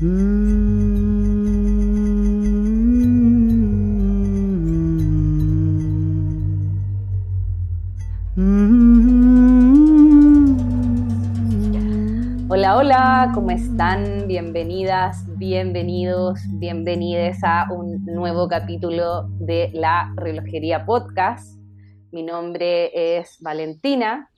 Hola, hola, ¿cómo están? Bienvenidas, bienvenidos, bienvenides a un nuevo capítulo de la Relojería Podcast. Mi nombre es Valentina.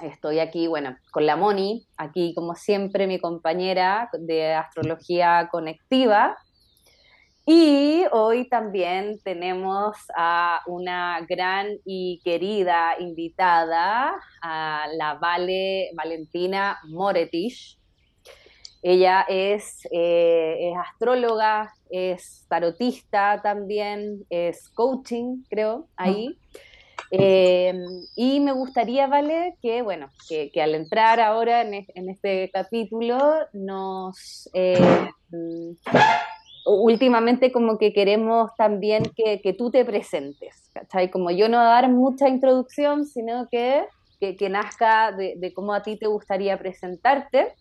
Estoy aquí, bueno, con la Moni, aquí como siempre mi compañera de astrología conectiva. Y hoy también tenemos a una gran y querida invitada, a la Vale Valentina Moretich. Ella es, eh, es astróloga, es tarotista también, es coaching, creo, ahí. Eh, y me gustaría, Vale, que, bueno, que, al entrar ahora en, este capítulo nos... Eh, últimamente como que queremos también que, tú te presentes, ¿cachai? Como yo no dar mucha introducción, sino que, que, nazca de, cómo a ti te gustaría presentarte.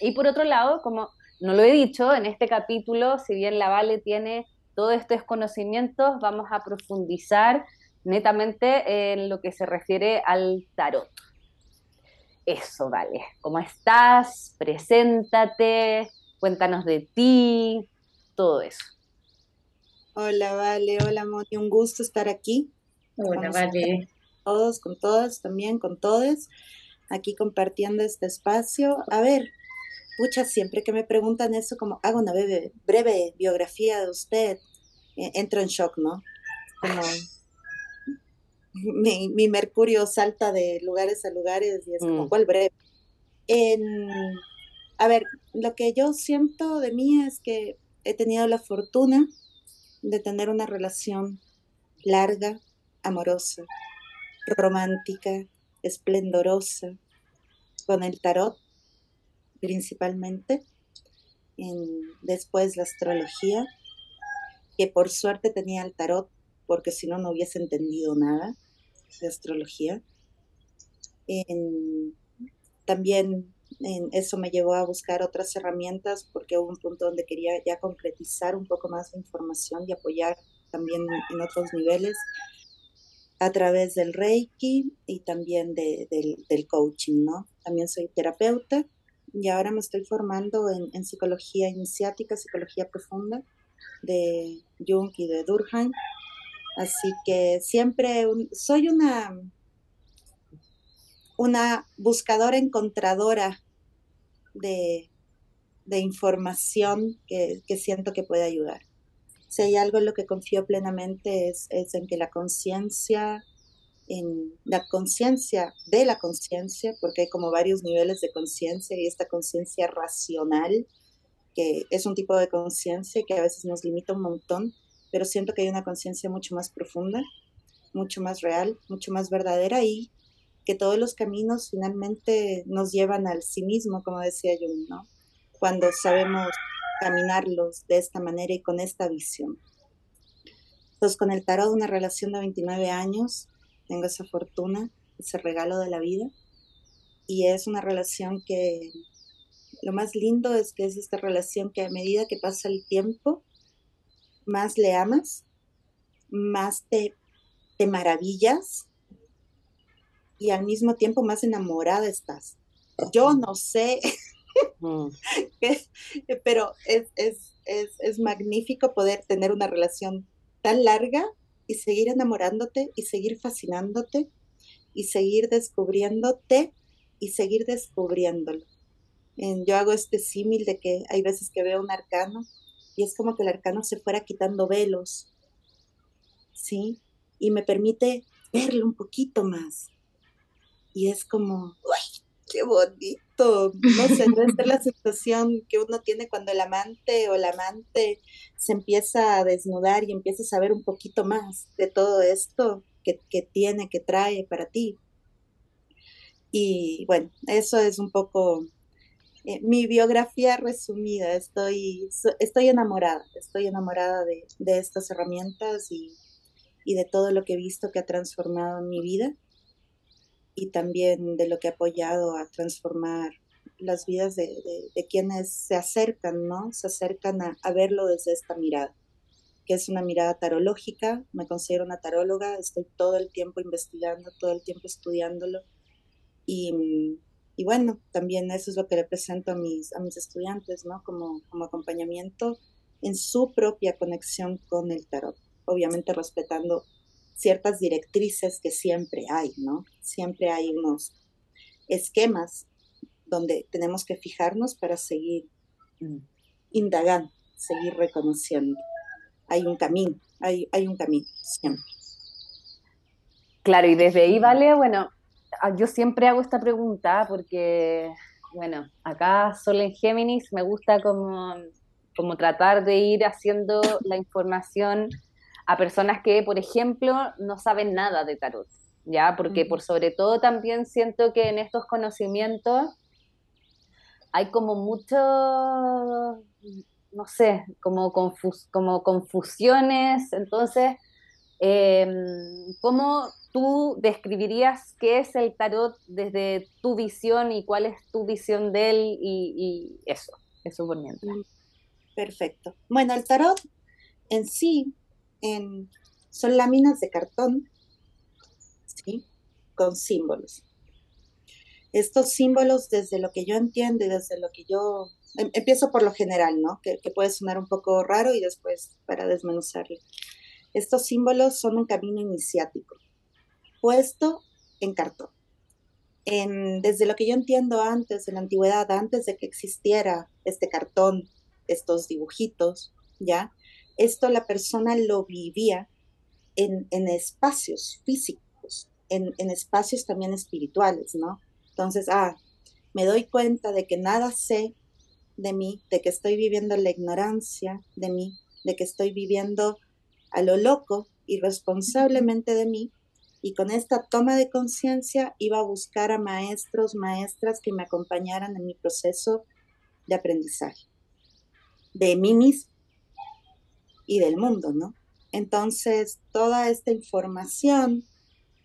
Y por otro lado, como no lo he dicho, en este capítulo, si bien la Vale tiene todos estos conocimientos, vamos a profundizar netamente en lo que se refiere al tarot. Eso, vale. ¿Cómo estás? Preséntate, cuéntanos de ti, todo eso. Hola, Vale, hola, Moni, un gusto estar aquí. Hola, Vale. Todos, con todas, también con todos, aquí compartiendo este espacio. A ver, pucha, siempre que me preguntan eso, como hago una breve, breve biografía de usted, eh, entro en shock, ¿no? Como mi, mi, mercurio salta de lugares a lugares y es como, mm. ¿cuál breve? En, a ver, lo que yo siento de mí es que he tenido la fortuna de tener una relación larga, amorosa, romántica, esplendorosa con el tarot principalmente, después la astrología, que por suerte tenía el tarot porque si no no hubiese entendido nada de astrología. también eso me llevó a buscar otras herramientas porque hubo un punto donde quería ya concretizar un poco más la información y apoyar también en otros niveles a través del Reiki y también del, coaching, ¿no? También soy terapeuta y ahora me estoy formando en, psicología iniciática, psicología profunda de Jung y de Durkheim. Así que siempre soy una una buscadora encontradora de, información que, siento que puede ayudar. Si hay algo en lo que confío plenamente es, en que la conciencia, en la conciencia de la conciencia, porque hay como varios niveles de conciencia y esta conciencia racional, que es un tipo de conciencia que a veces nos limita un montón, pero siento que hay una conciencia mucho más profunda, mucho más real, mucho más verdadera y que todos los caminos finalmente nos llevan al sí mismo, como decía Jung, ¿no? Cuando sabemos caminarlos de esta manera y con esta visión. Entonces, con el tarot, una relación de 29 años, tengo esa fortuna, ese regalo de la vida, y es una relación que lo más lindo es que es esta relación que a medida que pasa el tiempo, más le amas, más te, te maravillas y al mismo tiempo más enamorada estás. Yo no sé, mm. pero es, magnífico poder tener una relación tan larga y seguir enamorándote y seguir fascinándote y seguir descubriéndote y seguir descubriéndolo. Yo hago este símil de que hay veces que veo un arcano y es como que el arcano se fuera quitando velos, ¿sí? Y me permite verlo un poquito más, y es como, ¡ay, qué bonito! No sé, debe ser la sensación que uno tiene cuando el amante o la amante se empieza a desnudar y empieza a saber un poquito más de todo esto que, tiene, que trae para ti. Y bueno, eso es un poco eh, mi biografía resumida. Estoy, estoy enamorada, estoy enamorada de, de estas herramientas y, y de todo lo que he visto que ha transformado mi vida y también de lo que ha apoyado a transformar las vidas de, quienes se acercan, ¿no? Se acercan a, a, verlo desde esta mirada, que es una mirada tarológica, me considero una taróloga, estoy todo el tiempo investigando, todo el tiempo estudiándolo y, y bueno, también eso es lo que le presento a mis, a mis estudiantes, ¿no? Como, como acompañamiento en su propia conexión con el tarot, obviamente respetando ciertas directrices que siempre hay, ¿no? Siempre hay unos esquemas donde tenemos que fijarnos para seguir mm, indagando, seguir reconociendo. Hay un camino, hay, hay un camino, siempre. Claro, y desde ahí, vale, bueno, yo siempre hago esta pregunta porque, bueno, acá solo en Géminis me gusta como, como tratar de ir haciendo la información a personas que, por ejemplo, no saben nada de tarot, ¿ya? Porque por sobre todo también siento que en estos conocimientos hay como mucho, no sé, como, como confusiones, entonces, em, ¿cómo tú describirías qué es el tarot desde tu visión y cuál es tu visión de él y, eso, eso por mientras. Perfecto. Bueno, el tarot en sí son láminas de cartón, ¿sí? Con símbolos. Estos símbolos, desde lo que yo entiendo y desde lo que yo... Em, empiezo por lo general, ¿no? Que, puede sonar un poco raro y después para desmenuzarlo. Estos símbolos son un camino iniciático, puesto en cartón. desde lo que yo entiendo antes, en la antigüedad, antes de que existiera este cartón, estos dibujitos, ¿ya? esto la persona lo vivía en, espacios físicos, en, espacios también espirituales, ¿no? Entonces, ah, me doy cuenta de que nada sé de mí, de que estoy viviendo la ignorancia de mí, de que estoy viviendo a lo loco, irresponsablemente de mí, y con esta toma de conciencia iba a buscar a maestros, maestras que me acompañaran en mi proceso de aprendizaje, de mí mismo y del mundo, ¿no? Entonces, toda esta información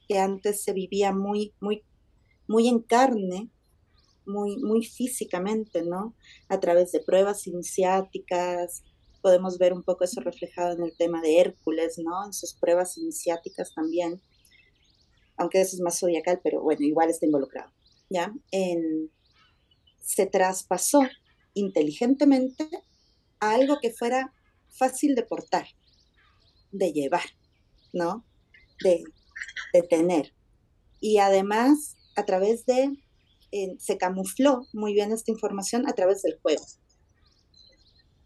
que antes se vivía muy, muy, muy en carne, muy, muy físicamente, ¿no? A través de pruebas iniciáticas, podemos ver un poco eso reflejado en el tema de Hércules, ¿no? En sus pruebas iniciáticas también, aunque eso es más zodiacal, pero bueno, igual está involucrado, ¿ya? En, se traspasó inteligentemente a algo que fuera fácil de portar, de llevar, ¿no? De, tener. Y además, a través de, se camufló muy bien esta información a través del juego.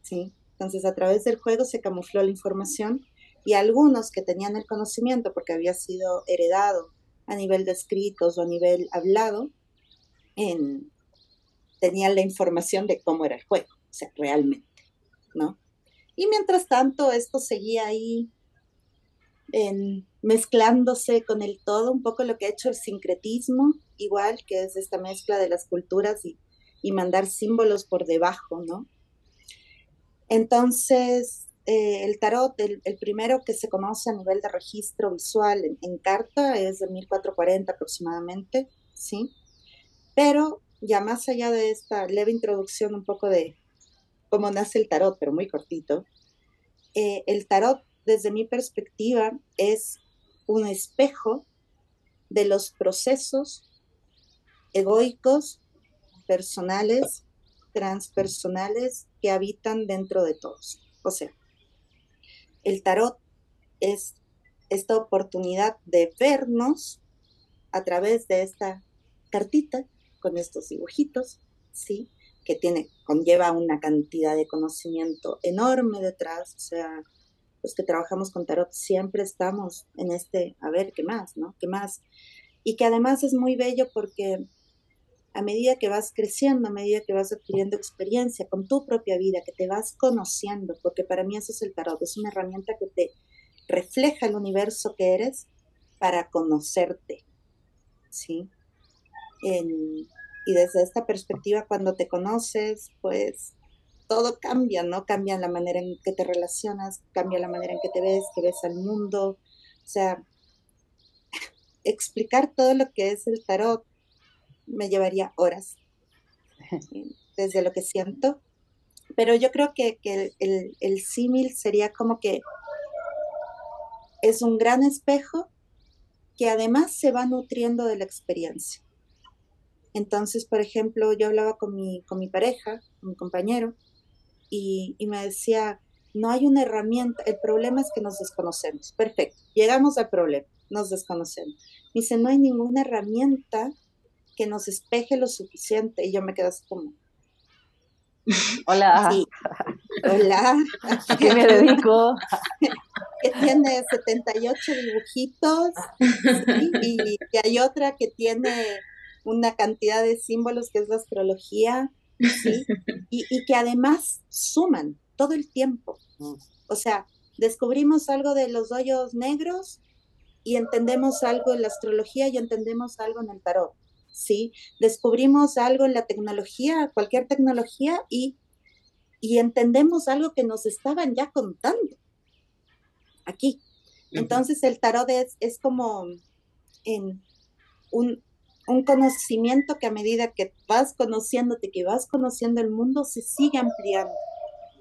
¿Sí? Entonces, a través del juego se camufló la información y algunos que tenían el conocimiento, porque había sido heredado a nivel de escritos o a nivel hablado, tenían la información de cómo era el juego, o sea, realmente, ¿no? Y mientras tanto, esto seguía ahí en, mezclándose con el todo, un poco lo que ha hecho el sincretismo, igual que es esta mezcla de las culturas y, mandar símbolos por debajo, ¿no? Entonces, eh, el tarot, el, primero que se conoce a nivel de registro visual en, carta es de 1440 aproximadamente, ¿sí? Pero ya más allá de esta leve introducción un poco de, cómo nace el tarot, pero muy cortito. Eh, el tarot, desde mi perspectiva, es un espejo de los procesos egoicos, personales, transpersonales que habitan dentro de todos. O sea, el tarot es esta oportunidad de vernos a través de esta cartita con estos dibujitos, ¿sí? que tiene, conlleva una cantidad de conocimiento enorme detrás, o sea, los que trabajamos con tarot siempre estamos en este, a ver, ¿qué más, no? ¿Qué más? Y que además es muy bello porque a medida que vas creciendo, a medida que vas adquiriendo experiencia con tu propia vida, que te vas conociendo, porque para mí eso es el tarot, es una herramienta que te refleja el universo que eres para conocerte, ¿sí? Y desde esta perspectiva, cuando te conoces, pues todo cambia, ¿no? Cambia la manera en que te relacionas, cambia la manera en que te ves, que ves al mundo. O sea, explicar todo lo que es el tarot me llevaría horas. desde lo que siento. Pero yo creo que, el, el símil sería como que es un gran espejo que además se va nutriendo de la experiencia. Entonces, por ejemplo, yo hablaba con mi, con mi pareja, con mi compañero, y, y, me decía, no hay una herramienta, el problema es que nos desconocemos. Perfecto, llegamos al problema, nos desconocemos. Me dice, no hay ninguna herramienta que nos espeje lo suficiente. Y yo me quedo así como, Hola. Hola. ¿A qué me dedico? que tiene 78 dibujitos y que hay otra que tiene una cantidad de símbolos que es la astrología y, y, que además suman todo el tiempo. O sea, descubrimos algo de los hoyos negros y entendemos algo en la astrología y entendemos algo en el tarot. ¿Sí? Descubrimos algo en la tecnología, cualquier tecnología, y, entendemos algo que nos estaban ya contando aquí. Entonces el tarot es, es como en un, un, conocimiento que a medida que vas conociéndote, que vas conociendo el mundo, se sigue ampliando.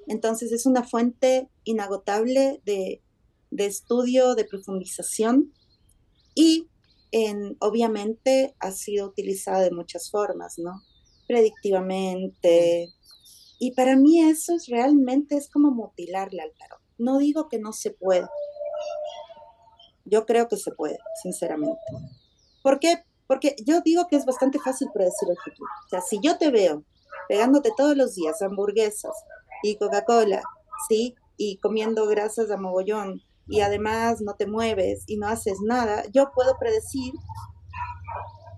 Entonces es una fuente inagotable de, de estudio, de profundización y obviamente ha sido utilizada de muchas formas, ¿no? Predictivamente. Y para mí eso es realmente es como mutilarle al tarot. No digo que no se puede. Yo creo que se puede, sinceramente. ¿Por qué? Porque yo digo que es bastante fácil predecir el futuro. O sea, si yo te veo pegándote todos los días hamburguesas y Coca-Cola, ¿sí? Y comiendo grasas de mogollón y además no te mueves y no haces nada, yo puedo predecir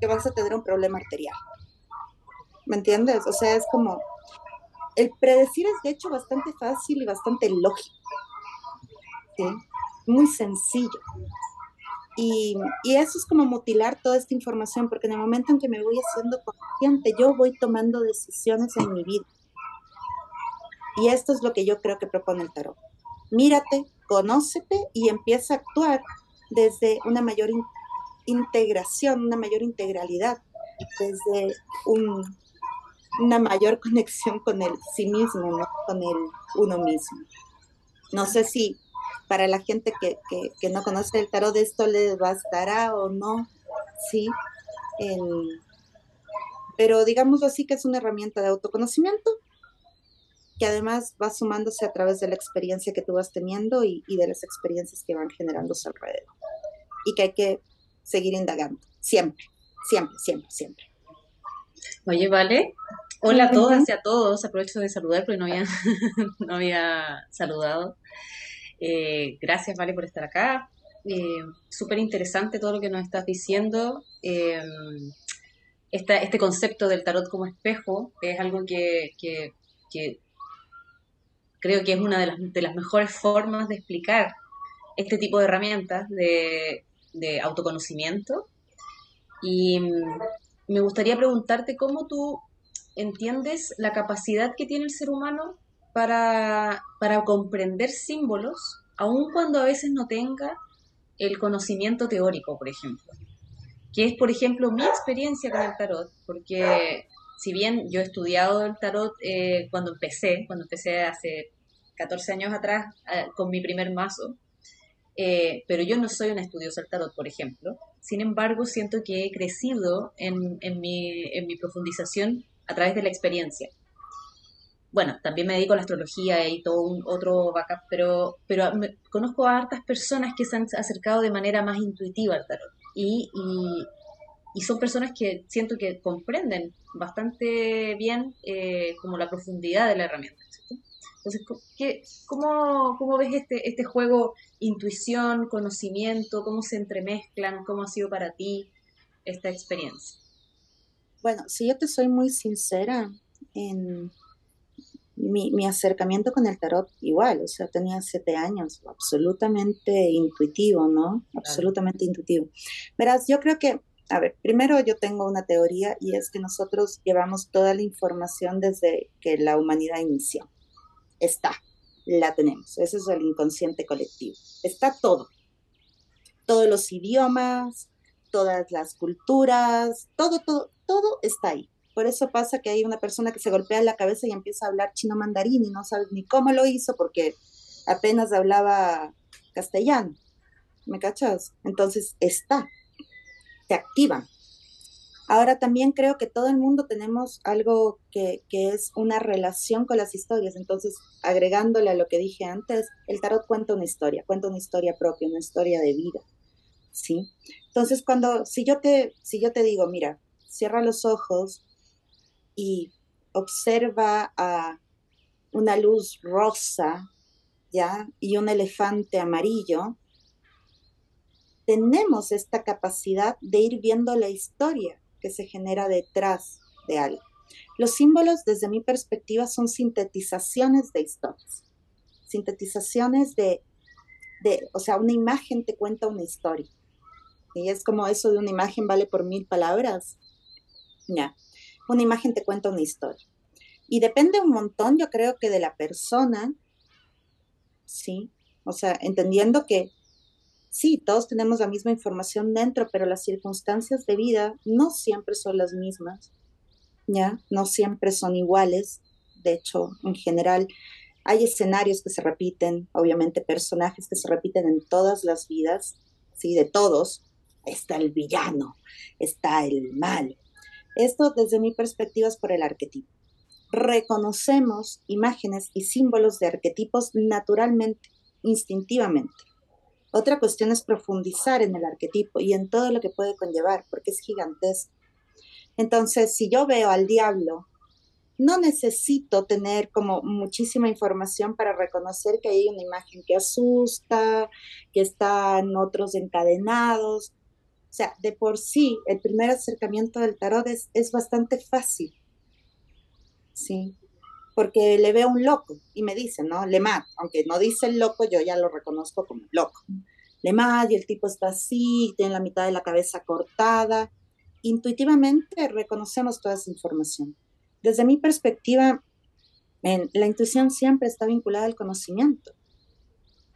que vas a tener un problema arterial. ¿Me entiendes? O sea, es como, el predecir es de hecho bastante fácil y bastante lógico. Muy sencillo. Y, y, eso es como mutilar toda esta información, porque en el momento en que me voy haciendo consciente, yo voy tomando decisiones en mi vida. Y esto es lo que yo creo que propone el tarot. Mírate, conócete y empieza a actuar desde una mayor integración, una mayor integralidad, desde una mayor conexión con el sí mismo, con el uno mismo. No sé si para la gente que, no conoce el tarot esto les bastará o no, sí, pero digamos así que es una herramienta de autoconocimiento que además va sumándose a través de la experiencia que tú vas teniendo y, de las experiencias que van generándose alrededor. Y que hay que seguir indagando, siempre, siempre, siempre, siempre. Oye, vale. Hola a todas y a todos. Aprovecho de saludar porque no había, no había saludado. Eh, gracias, Vale, por estar acá. Eh, Súper interesante todo lo que nos estás diciendo. Eh, este concepto del tarot como espejo es algo que, que, que creo que es una de las, mejores formas de explicar este tipo de herramientas de, autoconocimiento. Y mm, me gustaría preguntarte cómo tú entiendes la capacidad que tiene el ser humano para, para comprender símbolos, aun cuando a veces no tenga el conocimiento teórico, por ejemplo. Que es, por ejemplo, mi experiencia con el tarot, porque si bien yo he estudiado el tarot eh, cuando empecé, cuando empecé hace 14 años atrás eh, con mi primer mazo, eh, pero yo no soy una estudiosa del tarot, por ejemplo. Sin embargo, siento que he crecido en, mi, profundización a través de la experiencia. Bueno, también me dedico a la astrología y todo un otro backup, pero, conozco a hartas personas que se han acercado de manera más intuitiva al tarot. Y son personas que siento que comprenden bastante bien eh, como la profundidad de la herramienta. Entonces, ¿qué, cómo, cómo, ves este, este juego intuición, conocimiento, cómo se entremezclan, cómo ha sido para ti esta experiencia? Bueno, si yo te soy muy sincera, en mi, mi acercamiento con el tarot igual, o sea, tenía siete años, absolutamente intuitivo, ¿no? Absolutamente intuitivo. Verás, yo creo que a ver, primero yo tengo una teoría y es que nosotros llevamos toda la información desde que la humanidad inició. Está, la tenemos. Ese es el inconsciente colectivo. Está todo. Todos los idiomas, todas las culturas, todo, todo, todo está ahí. Por eso pasa que hay una persona que se golpea la cabeza y empieza a hablar chino mandarín y no sabe ni cómo lo hizo porque apenas hablaba castellano. ¿Me cachas? Entonces está, te activa. Ahora también creo que todo el mundo tenemos algo que, es una relación con las historias. Entonces, agregándole a lo que dije antes, el tarot cuenta una historia, cuenta una historia propia, una historia de vida. ¿Sí? Entonces, cuando, si yo te, si yo te digo, mira, cierra los ojos y observa a una luz rosa, ¿ya? Y un elefante amarillo, tenemos esta capacidad de ir viendo la historia que se genera detrás de algo. Los símbolos, desde mi perspectiva, son sintetizaciones de historias, sintetizaciones de, de, o sea, una imagen te cuenta una historia. Y es como eso de una imagen vale por mil palabras. Ya, una imagen te cuenta una historia. Y depende un montón, yo creo que de la persona, ¿sí? O sea, entendiendo que sí, todos tenemos la misma información dentro, pero las circunstancias de vida no siempre son las mismas, ¿ya? No siempre son iguales. De hecho, en general, hay escenarios que se repiten, obviamente personajes que se repiten en todas las vidas, ¿sí? De todos. Está el villano, está el mal. Esto, desde mi perspectiva, es por el arquetipo. Reconocemos imágenes y símbolos de arquetipos naturalmente, instintivamente otra cuestión es profundizar en el arquetipo y en todo lo que puede conllevar, porque es gigantesco. Entonces, si yo veo al diablo, no necesito tener como muchísima información para reconocer que hay una imagen que asusta, que están otros encadenados. O sea, de por sí, el primer acercamiento del tarot es, es bastante fácil. Sí porque le veo un loco y me dice, ¿no? Le mato, aunque no dice el loco, yo ya lo reconozco como loco. Le mato y el tipo está así, tiene la mitad de la cabeza cortada. Intuitivamente reconocemos toda esa información. Desde mi perspectiva, la intuición siempre está vinculada al conocimiento.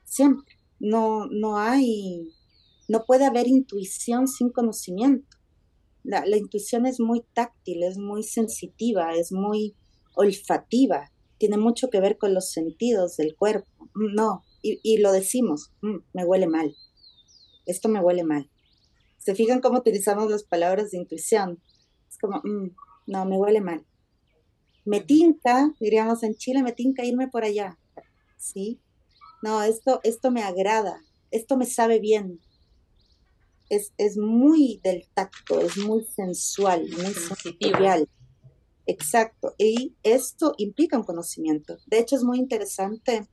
Siempre. No, no hay, no puede haber intuición sin conocimiento. La, la intuición es muy táctil, es muy sensitiva, es muy olfativa, tiene mucho que ver con los sentidos del cuerpo. No, y, lo decimos, mm, me huele mal, esto me huele mal. ¿Se fijan cómo utilizamos las palabras de intuición? Es como, mm, no, me huele mal. Me tinca, diríamos en Chile, me tinca irme por allá, ¿sí? No, esto, esto me agrada, esto me sabe bien. Es, es muy del tacto, es muy sensual, muy sensorial. Exacto, y esto implica un conocimiento. De hecho, es muy interesante.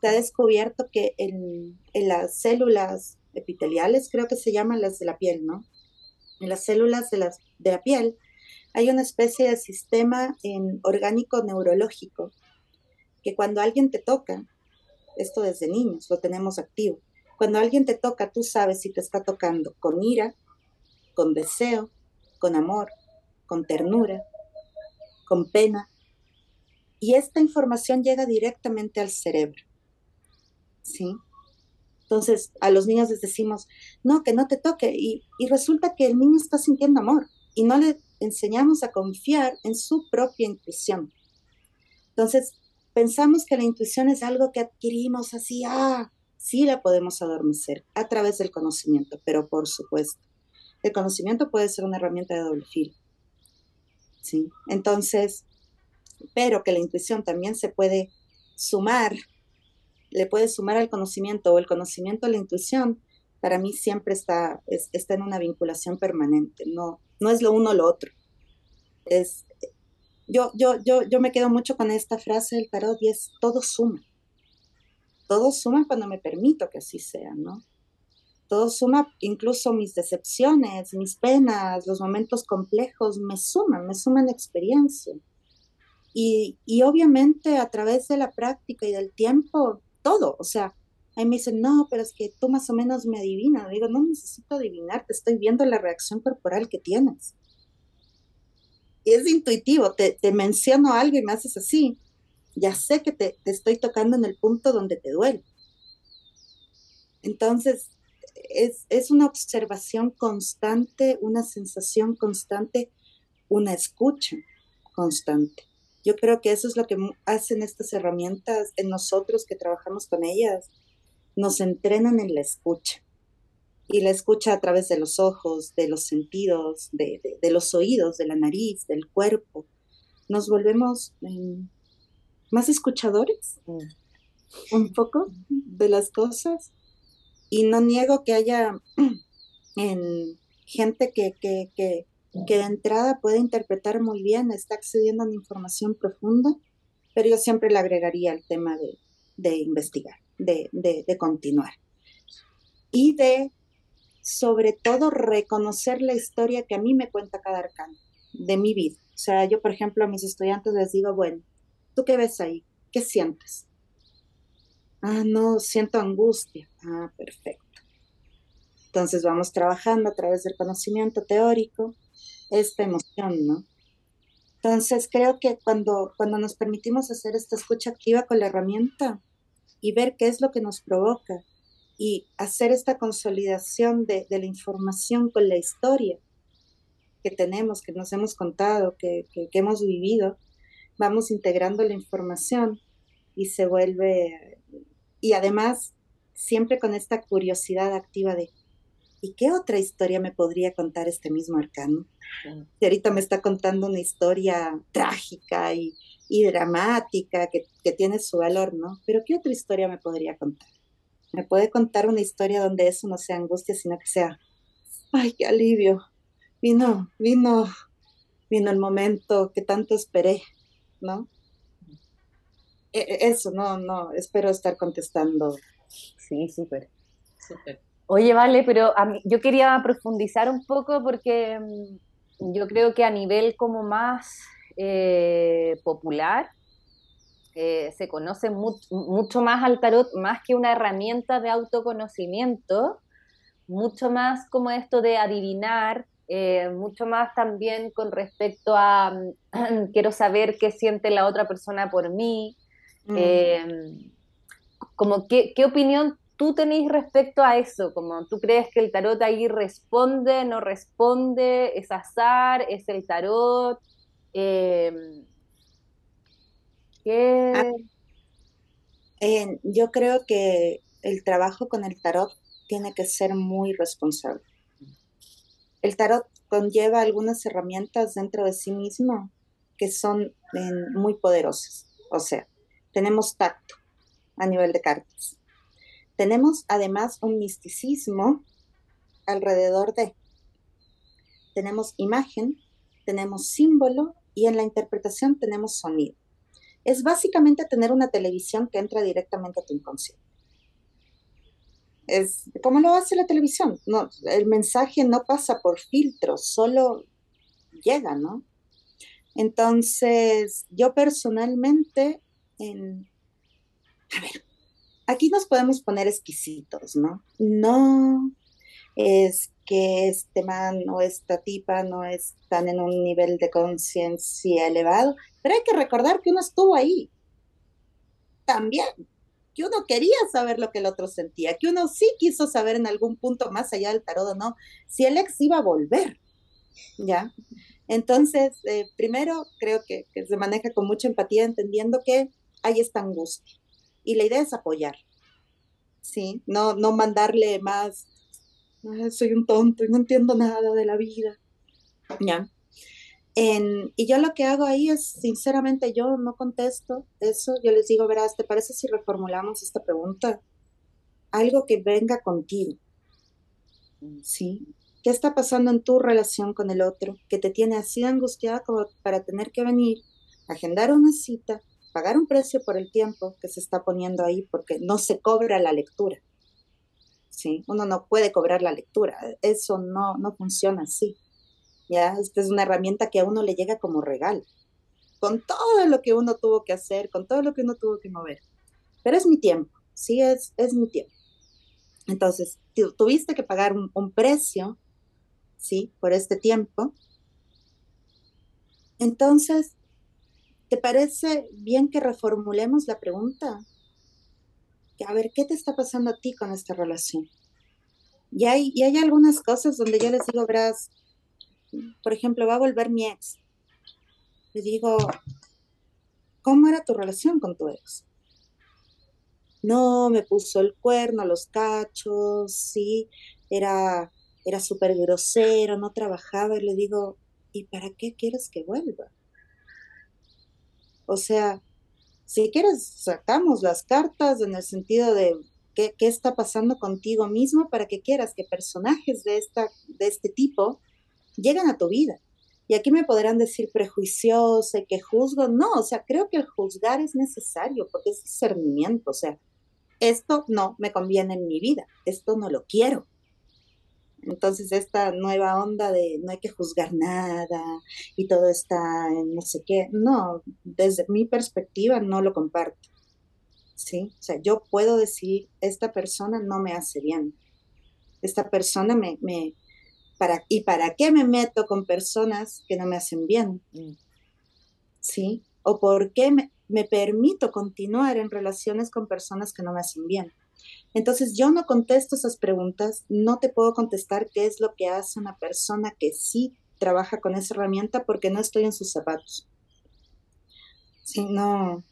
Se ha descubierto que en, las células epiteliales, creo que se llaman las de la piel, ¿no? En las células de, la piel hay una especie de sistema orgánico neurológico que cuando alguien te toca, esto desde niños lo tenemos activo, cuando alguien te toca, tú sabes si te está tocando con ira, con deseo, con amor, con ternura, con pena. Y esta información llega directamente al cerebro. ¿Sí? Entonces, a los niños les decimos, no, que no te toque. Y, y resulta que el niño está sintiendo amor y no le enseñamos a confiar en su propia intuición. Entonces, pensamos que la intuición es algo que adquirimos así, ah, sí la podemos adormecer a través del conocimiento, pero por supuesto, el conocimiento puede ser una herramienta de doble filo. ¿Sí? Entonces, pero que la intuición también se puede sumar, le puede sumar al conocimiento o el conocimiento a la intuición, para mí siempre está, está en una vinculación permanente, no, no es lo uno o lo otro. Es, yo, yo, yo, yo me quedo mucho con esta frase del tarot es todo suma. Todo suma cuando me permito que así sea, ¿no? Todo suma, incluso mis decepciones, mis penas, los momentos complejos, me suman, me suman experiencia. Y, y, obviamente a través de la práctica y del tiempo, todo, o sea, ahí me dicen, no, pero es que tú más o menos me adivinas. Digo, no necesito adivinar, te estoy viendo la reacción corporal que tienes. Y es intuitivo, te, te menciono algo y me haces así. Ya sé que te, te estoy tocando en el punto donde te duele. Entonces, es, una observación constante, una sensación constante, una escucha constante. Yo creo que eso es lo que hacen estas herramientas en nosotros que trabajamos con ellas. Nos entrenan en la escucha. Y la escucha a través de los ojos, de los sentidos, de, los oídos, de la nariz, del cuerpo. Nos volvemos em, más escuchadores, mm. un poco, de las cosas. Y no niego que haya en gente que, que que de entrada puede interpretar muy bien, está accediendo a una información profunda, pero yo siempre le agregaría el tema de, investigar, de, continuar. Y de, sobre todo, reconocer la historia que a mí me cuenta cada arcano de mi vida. O sea, yo, por ejemplo, a mis estudiantes les digo, bueno, ¿tú qué ves ahí? ¿Qué sientes? Ah, no, siento angustia. Ah, perfecto. Entonces vamos trabajando a través del conocimiento teórico esta emoción, ¿no? Entonces creo que cuando, cuando nos permitimos hacer esta escucha activa con la herramienta y ver qué es lo que nos provoca y hacer esta consolidación de, la información con la historia que tenemos, que nos hemos contado, que, que hemos vivido, vamos integrando la información y se vuelve, y además siempre con esta curiosidad activa de ¿y qué otra historia me podría contar este mismo arcano? Y ahorita me está contando una historia trágica y, dramática que, tiene su valor, ¿no? Pero ¿qué otra historia me podría contar? Me puede contar una historia donde eso no sea angustia, sino que sea, ay, qué alivio. Vino, vino, vino el momento que tanto esperé, ¿no? E, e, eso, no, no, espero estar contestando. Sí, súper. Súper. Oye, vale, pero a mí, yo quería profundizar un poco porque mm, yo creo que a nivel como más eh, popular eh, se conoce mucho más al tarot, más que una herramienta de autoconocimiento, mucho más como esto de adivinar, eh, mucho más también con respecto a mm, quiero saber qué siente la otra persona por mí. Mm. como qué, qué opinión tú tenés respecto a eso? Como tú crees que el tarot ahí responde, no responde, es azar, es el tarot. Em, ah, yo creo que el trabajo con el tarot tiene que ser muy responsable. El tarot conlleva algunas herramientas dentro de sí mismo que son muy poderosas. O sea, tenemos tacto a nivel de cartas tenemos además un misticismo alrededor de. Tenemos imagen, tenemos símbolo y en la interpretación tenemos sonido. Es básicamente tener una televisión que entra directamente a tu inconsciente. Es como lo hace la televisión. No, el mensaje no pasa por filtros, solo llega, ¿no? Entonces, yo personalmente, a ver, aquí nos podemos poner exquisitos, ¿no? No es que este man o esta tipa no están en un nivel de conciencia elevado, pero hay que recordar que uno estuvo ahí también, que uno quería saber lo que el otro sentía, que uno sí quiso saber en algún punto más allá del tarot o no, si el ex iba a volver, ¿ya? Entonces, eh, primero creo que se maneja con mucha empatía, entendiendo que hay esta angustia y la idea es apoyar, ¿sí? No, no mandarle más, soy un tonto y no entiendo nada de la vida, ¿ya? y yo lo que hago ahí es, sinceramente, yo no contesto eso, yo les digo, verás, ¿te parece si reformulamos esta pregunta? Algo que venga contigo, ¿sí? ¿Qué está pasando en tu relación con el otro que te tiene así angustiada como para tener que venir, agendar una cita, pagar un precio por el tiempo que se está poniendo ahí porque no se cobra la lectura. ¿sí? Uno no puede cobrar la lectura, eso no, no funciona así. ¿ya? Esta es una herramienta que a uno le llega como regalo, con todo lo que uno tuvo que hacer, con todo lo que uno tuvo que mover. Pero es mi tiempo, sí, es, es mi tiempo. Entonces, tuviste que pagar un, un precio, ¿sí? Por este tiempo. Entonces, ¿Te parece bien que reformulemos la pregunta? A ver, ¿qué te está pasando a ti con esta relación? Y hay, y hay algunas cosas donde yo les digo, verás, por ejemplo, va a volver mi ex. Le digo, ¿cómo era tu relación con tu ex? No, me puso el cuerno, los cachos, sí, era, era súper grosero, no trabajaba y le digo, ¿y para qué quieres que vuelva? O sea, si quieres, sacamos las cartas en el sentido de qué, qué está pasando contigo mismo para que quieras que personajes de, esta, de este tipo lleguen a tu vida. Y aquí me podrán decir prejuiciosa y que juzgo. No, o sea, creo que el juzgar es necesario porque es discernimiento. O sea, esto no me conviene en mi vida, esto no lo quiero. Entonces esta nueva onda de no hay que juzgar nada y todo está en no sé qué, no, desde mi perspectiva no lo comparto. ¿Sí? O sea, yo puedo decir, esta persona no me hace bien. Esta persona me, me para, ¿y para qué me meto con personas que no me hacen bien? Mm. ¿Sí? ¿O por qué me, me permito continuar en relaciones con personas que no me hacen bien? Entonces yo no contesto esas preguntas, no te puedo contestar qué es lo que hace una persona que sí trabaja con esa herramienta porque no estoy en sus zapatos. Si no,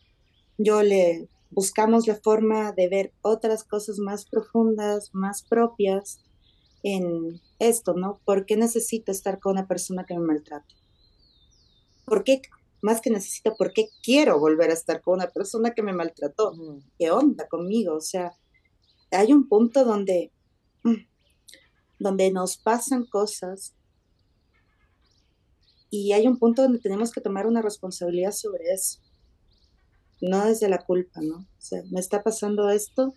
yo le buscamos la forma de ver otras cosas más profundas, más propias en esto, ¿no? ¿Por qué necesito estar con una persona que me maltrata? ¿Por qué, más que necesito, por qué quiero volver a estar con una persona que me maltrató? ¿Qué onda conmigo? O sea, hay un punto donde, mm, donde nos pasan cosas y hay un punto donde tenemos que tomar una responsabilidad sobre eso. No desde la culpa, ¿no? O sea, me está pasando esto,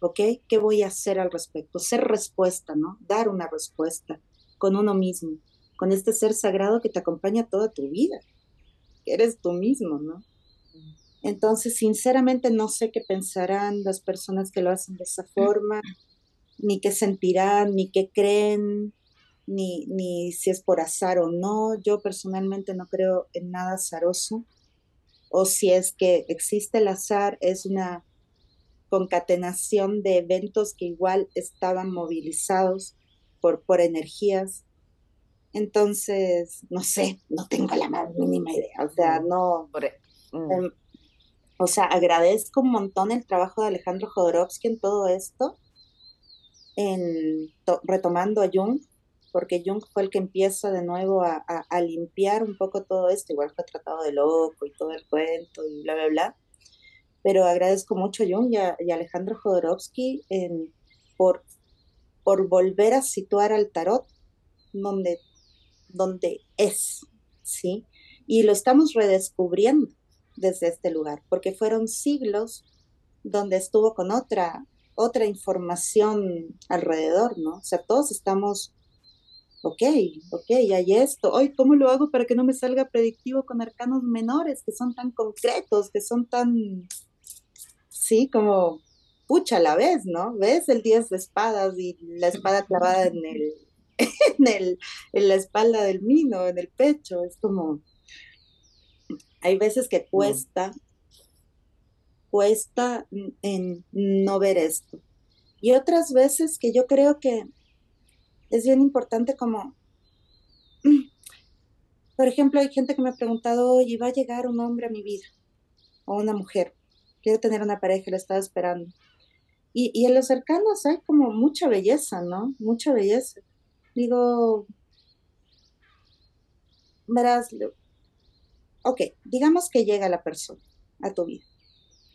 ¿ok? ¿Qué voy a hacer al respecto? Ser respuesta, ¿no? Dar una respuesta con uno mismo, con este ser sagrado que te acompaña toda tu vida, que eres tú mismo, ¿no? Entonces, sinceramente, no sé qué pensarán las personas que lo hacen de esa forma, ni qué sentirán, ni qué creen, ni, ni si es por azar o no. Yo personalmente no creo en nada azaroso. O si es que existe el azar, es una concatenación de eventos que igual estaban movilizados por, por energías. Entonces, no sé, no tengo la más mínima idea. O sea, no. Em, o sea, agradezco un montón el trabajo de Alejandro Jodorowsky en todo esto, en retomando a Jung, porque Jung fue el que empieza de nuevo a, limpiar un poco todo esto, igual fue tratado de loco y todo el cuento y bla, bla, bla. Pero agradezco mucho a Jung y Alejandro Jodorowsky por, por volver a situar al tarot donde, donde es, ¿sí? Y lo estamos redescubriendo desde este lugar, porque fueron siglos donde estuvo con otra, otra información alrededor, ¿no? O sea, todos estamos, ok, ok, hay esto, hoy, ¿cómo lo hago para que no me salga predictivo con arcanos menores, que son tan concretos, que son tan, sí, como, pucha, la vez, ¿no? ¿Ves el 10 de espadas y la espada clavada en el, en el, en la espalda del mino, en el pecho? Es como, hay veces que cuesta, cuesta en no ver esto. Y otras veces que yo creo que es bien importante como, por ejemplo, hay gente que me ha preguntado, oye, ¿va a llegar un hombre a mi vida? O una mujer. Quiero tener una pareja, la estaba esperando. Y, y en los cercanos hay como mucha belleza, ¿no? Mucha belleza. Digo, verás, Ok, digamos que llega la persona a tu vida.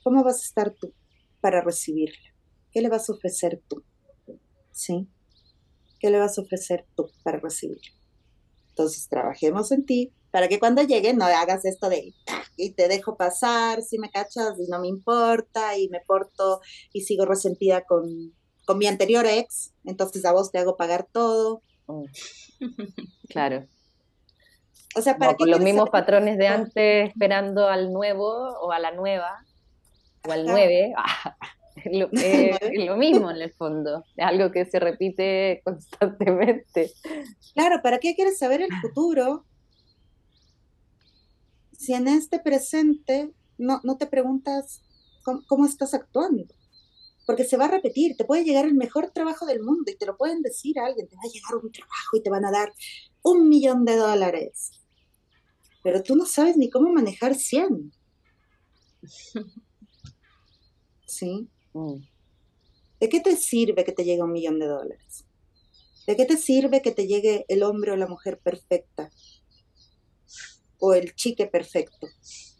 ¿Cómo vas a estar tú para recibirla? ¿Qué le vas a ofrecer tú? ¿Sí? ¿Qué le vas a ofrecer tú para recibirla? Entonces, trabajemos en ti para que cuando llegue no hagas esto de y te dejo pasar, si me cachas y no me importa y me porto y sigo resentida con, con mi anterior ex, entonces a vos te hago pagar todo. Oh. claro. O sea, para con los mismos patrones de antes esperando al nuevo o a la nueva o al nueve. lo, es lo mismo en el fondo, es algo que se repite constantemente. Claro, ¿para qué quieres saber el futuro si en este presente no, no te preguntas cómo, cómo, estás actuando? Porque se va a repetir, te puede llegar el mejor trabajo del mundo y te lo pueden decir a alguien, te va a llegar un trabajo y te van a dar un millón de dólares pero tú no sabes ni cómo manejar 100. ¿Sí? Mm. ¿De qué te sirve que te llegue un millón de dólares? ¿De qué te sirve que te llegue el hombre o la mujer perfecta? O el chique perfecto.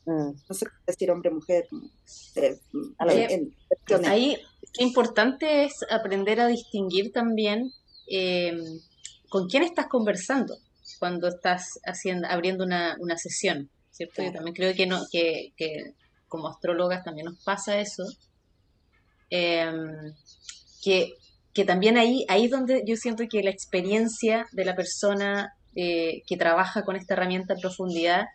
Mm. No sé qué decir hombre, mujer. Eh, ahí, qué importante es aprender a distinguir también eh, con quién estás conversando cuando estás haciendo, abriendo una, sesión, ¿cierto? Yo también creo que, no, que, que como astrólogas también nos pasa eso, em, que, que, también ahí, ahí es donde yo siento que la experiencia de la persona eh, que trabaja con esta herramienta en profundidad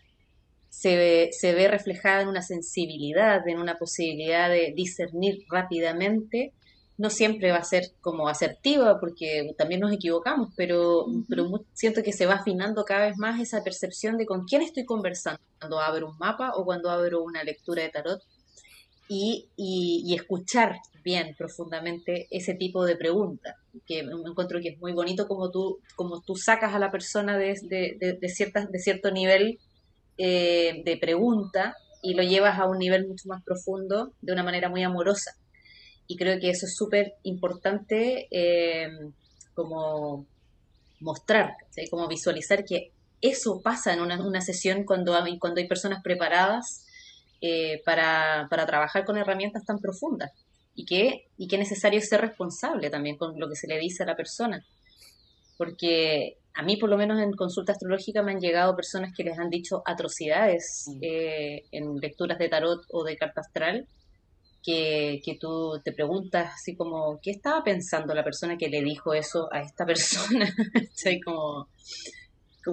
se ve, se ve reflejada en una sensibilidad, en una posibilidad de discernir rápidamente no siempre va a ser como asertiva, porque también nos equivocamos, pero, pero siento que se va afinando cada vez más esa percepción de con quién estoy conversando cuando abro un mapa o cuando abro una lectura de tarot y, y, escuchar bien profundamente ese tipo de preguntas, que me encuentro que es muy bonito como tú, como tú sacas a la persona de, de, de, ciertas, de cierto nivel eh, de pregunta y lo llevas a un nivel mucho más profundo de una manera muy amorosa y creo que eso es súper importante eh, como mostrar, como visualizar que eso pasa en una, sesión cuando hay, cuando hay personas preparadas eh, para, trabajar con herramientas tan profundas y que, y que es necesario ser responsable también con lo que se le dice a la persona. Porque a mí, por lo menos en consulta astrológica, me han llegado personas que les han dicho atrocidades mm. eh, en lecturas de tarot o de carta astral que, tú te preguntas así como, ¿qué estaba pensando la persona que le dijo eso a esta persona? como,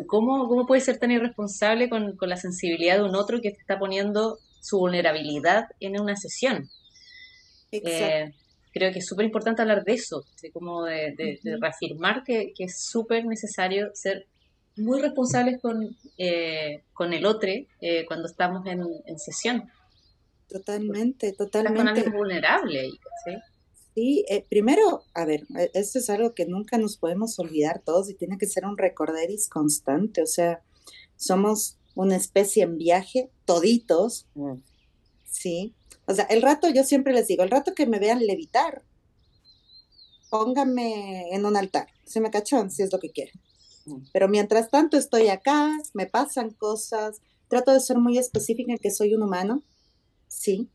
¿cómo, ¿Cómo puede ser tan irresponsable con, la sensibilidad de un otro que te está poniendo su vulnerabilidad en una sesión? Eh, creo que es súper importante hablar de eso, como de, reafirmar que, es súper necesario ser muy responsables con, eh, con el otro eh, cuando estamos en, en sesión. Totalmente, totalmente. vulnerable. ¿sí? Sí, eh, primero, a ver, e, esto es algo que nunca nos podemos olvidar todos y tiene que ser un recorderis constante, o sea, somos una especie en viaje, toditos, mm. ¿sí? O sea, el rato, yo siempre les digo, el rato que me vean levitar, pónganme en un altar, se me cachón, si es lo que quieren. Mm. Pero mientras tanto estoy acá, me pasan cosas, trato de ser muy específica en que soy un humano, ¿sí?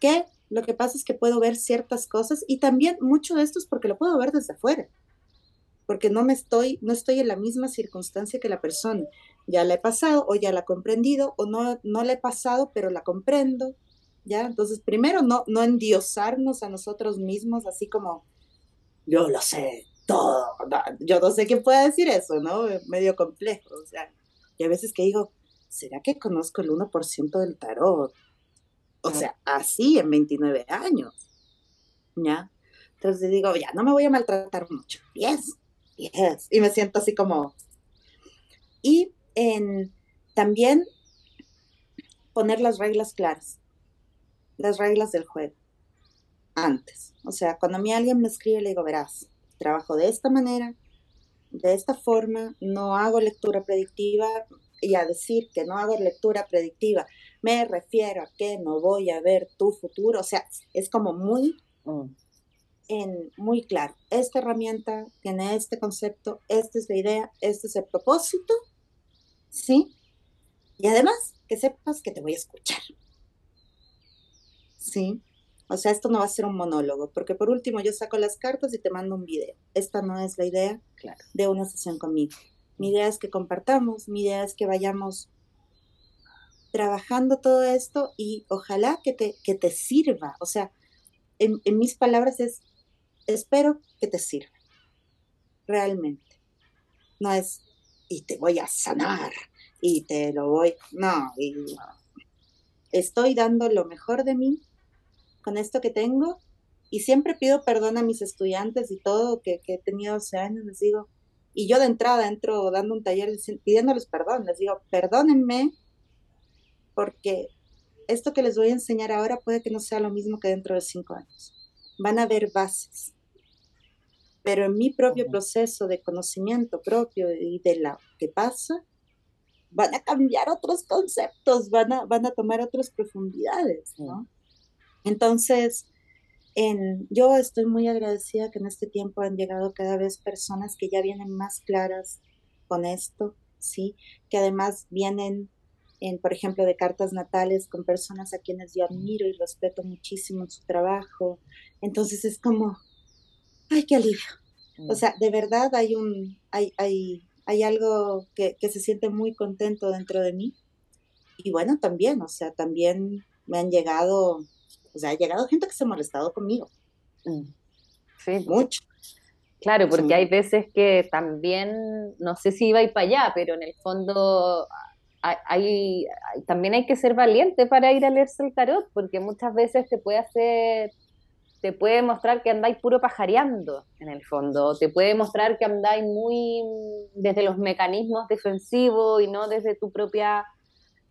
Que lo que pasa es que puedo ver ciertas cosas y también mucho de esto es porque lo puedo ver desde afuera, porque no me estoy, no estoy en la misma circunstancia que la persona. Ya la he pasado o ya la he comprendido o no, no la he pasado, pero la comprendo, ¿ya? Entonces, primero, no, no endiosarnos a nosotros mismos así como, yo lo sé todo, yo no sé qué puede decir eso, ¿no? Medio complejo, o sea, y a veces que digo, ¿será que conozco el 1% del tarot? O sea, así en 29 años. ¿Ya? Entonces digo, ya, no me voy a maltratar mucho. Yes, yes. Y me siento así como... Y en, también poner las reglas claras, las reglas del juego, antes. O sea, cuando a mí alguien me escribe, le digo, verás, trabajo de esta manera, de esta forma, no hago lectura predictiva, y a decir que no hago lectura predictiva, me refiero a que no voy a ver tu futuro, o sea, es como muy, mm. en, muy claro. Esta herramienta tiene este concepto, esta es la idea, este es el propósito, ¿sí? Y además, que sepas que te voy a escuchar. ¿Sí? O sea, esto no va a ser un monólogo, porque por último yo saco las cartas y te mando un video. Esta no es la idea de una sesión conmigo. Mi idea es que compartamos, mi idea es que vayamos trabajando todo esto y ojalá que te, que te sirva. O sea, en, mis palabras es, espero que te sirva, realmente. No es, y te voy a sanar, y te lo voy, no, estoy dando lo mejor de mí con esto que tengo y siempre pido perdón a mis estudiantes y todo que he tenido 12 años, les digo, y yo de entrada entro dando un taller pidiéndoles perdón. Les digo, perdónenme porque esto que les voy a enseñar ahora puede que no sea lo mismo que dentro de cinco años. Van a haber bases. Pero en mi propio proceso de conocimiento propio y de lo que pasa, van a cambiar otros conceptos, van a, van a tomar otras profundidades, ¿no? Entonces, en, yo estoy muy agradecida que en este tiempo han llegado cada vez personas que ya vienen más claras con esto, ¿sí? Que además vienen, en, por ejemplo, de cartas natales con personas a quienes yo admiro y respeto muchísimo en su trabajo. Entonces es como, ay, qué alivio. O mm. sea, de verdad hay un, hay, hay, hay algo que, que se siente muy contento dentro de mí. Y bueno, también, o sea, también me han llegado, o sea, ha llegado gente que se ha molestado conmigo. Mm. Sí. Mucho. Claro, porque hay veces que también, no sé si iba ir para allá, pero en el fondo hay, también hay que ser valiente para ir a leerse el tarot, porque muchas veces te puede hacer, te puede mostrar que andáis puro pajareando en el fondo, te puede mostrar que andáis muy desde los mecanismos defensivos y no desde tu propia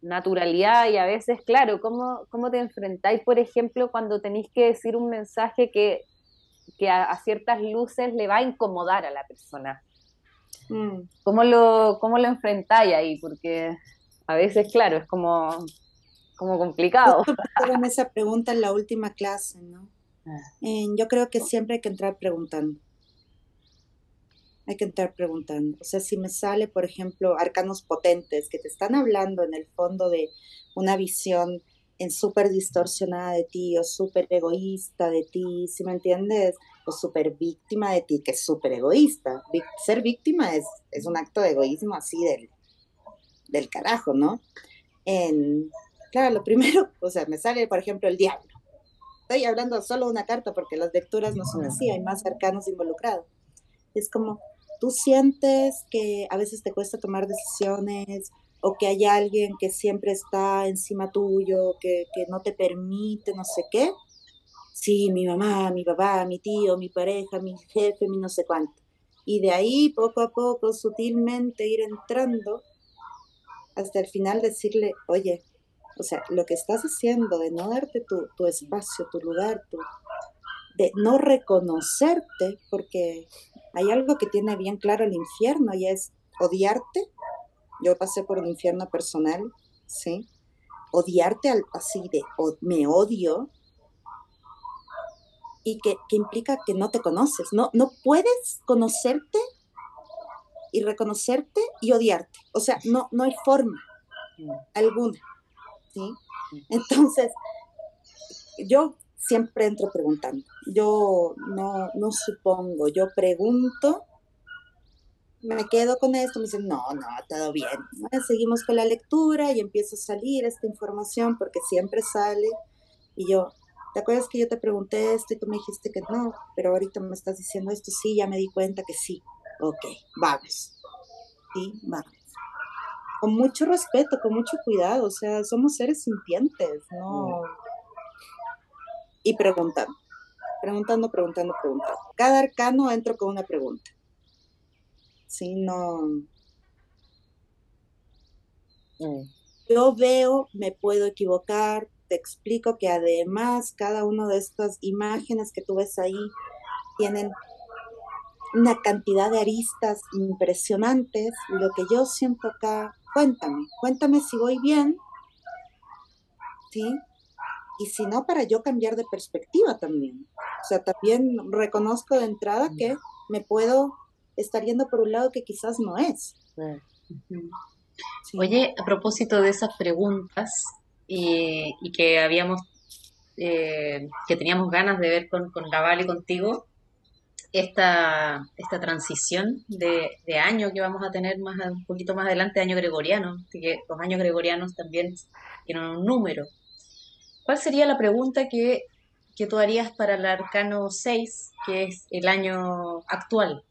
naturalidad y a veces, claro, ¿cómo, cómo te enfrentáis, por ejemplo, cuando tenéis que decir un mensaje que que a, ciertas luces le va a incomodar a la persona. Mm. ¿Cómo, lo, ¿Cómo lo enfrentáis ahí? Porque a veces, claro, es como, como complicado. en esa pregunta en la última clase, ¿no? Ah. yo creo que siempre hay que entrar preguntando. Hay que entrar preguntando. O sea, si me sale, por ejemplo, arcanos potentes que te están hablando en el fondo de una visión en súper distorsionada de ti o súper egoísta de ti, si me entiendes? O súper víctima de ti, que es súper egoísta. Ser víctima es, es, un acto de egoísmo así del, del carajo, ¿no? En, claro, lo primero, o sea, me sale, por ejemplo, el diablo. Estoy hablando solo una carta porque las lecturas no son así, hay más cercanos involucrados. Es como, tú sientes que a veces te cuesta tomar decisiones o que hay alguien que siempre está encima tuyo, que, no te permite no sé qué. Sí, mi mamá, mi papá, mi tío, mi pareja, mi jefe, mi no sé cuánto. Y de ahí poco a poco, sutilmente ir entrando hasta el final decirle, oye, o sea, lo que estás haciendo de no darte tu, tu espacio, tu lugar, tu, de no reconocerte, porque hay algo que tiene bien claro el infierno y es odiarte yo pasé por un infierno personal, ¿sí? Odiarte así de me odio y que, implica que no te conoces, no, no puedes conocerte y reconocerte y odiarte. O sea, no, no hay forma alguna, ¿sí? Entonces, yo siempre entro preguntando. Yo no, no supongo, yo pregunto me quedo con esto, me dicen, no, no, todo bien. Seguimos con la lectura y empieza a salir esta información porque siempre sale. Y yo, ¿te acuerdas que yo te pregunté esto y tú me dijiste que no? Pero ahorita me estás diciendo esto, sí, ya me di cuenta que sí. Ok, vamos. Sí, vamos. Con mucho respeto, con mucho cuidado, o sea, somos seres sintientes, ¿no? Y preguntando, preguntando, preguntando, preguntando. Cada arcano entro con una pregunta ¿sí? No. Mm. Yo veo, me puedo equivocar, te explico que además cada una de estas imágenes que tú ves ahí tienen una cantidad de aristas impresionantes. Lo que yo siento acá, cuéntame, cuéntame si voy bien, ¿sí? Y si no, para yo cambiar de perspectiva también. O sea, también reconozco de entrada que me puedo estar yendo por un lado que quizás no es. Oye, a propósito de esas preguntas y, que habíamos, eh, que teníamos ganas de ver con, con y contigo, esta, esta transición de, año que vamos a tener más un poquito más adelante, año gregoriano, que los años gregorianos también tienen un número. ¿Cuál sería la pregunta que, que tú harías para el arcano 6, que es el año actual?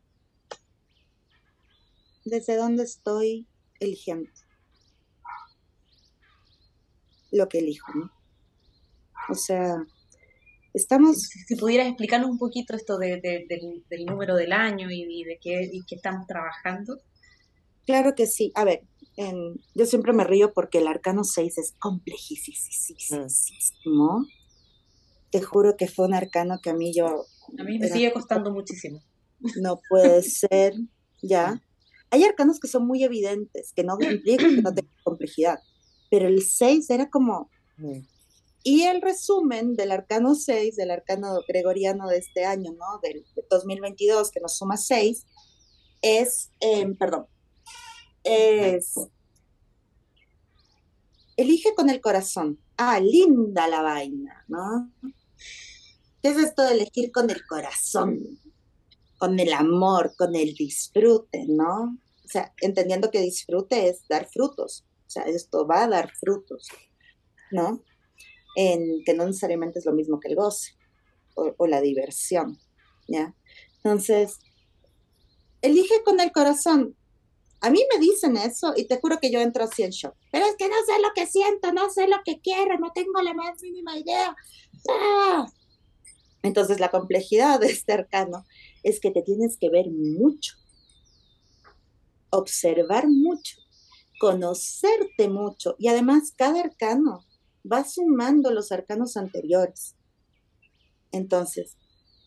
desde dónde estoy eligiendo lo que elijo, ¿no? O sea, estamos... Si, pudieras explicarnos un poquito esto de, del, número del año y, de qué, y qué estamos trabajando. Claro que sí. A ver, yo siempre me río porque el arcano 6 es complejísimo. Mm. Te juro que fue un arcano que a mí yo... A mí me sigue costando muchísimo. No puede ser, ya hay arcanos que son muy evidentes, que no implican que no tengan complejidad, pero el 6 era como... Mm. Y el resumen del arcano 6, del arcano gregoriano de este año, ¿no? Del 2022, que nos suma 6, es, em, perdón, es, elige con el corazón. Ah, linda la vaina, ¿no? ¿Qué es esto de elegir con el corazón? Con el amor, con el disfrute, ¿no? O sea, entendiendo que disfrute es dar frutos. O sea, esto va a dar frutos, ¿no? En, que no necesariamente es lo mismo que el goce o, la diversión, ¿ya? Entonces, elige con el corazón. A mí me dicen eso y te juro que yo entro así en shock. Pero es que no sé lo que siento, no sé lo que quiero, no tengo la más mínima idea. ¡Ah! Entonces la complejidad de este arcano es que te tienes que ver mucho, observar mucho, conocerte mucho y además cada arcano va sumando los arcanos anteriores. Entonces,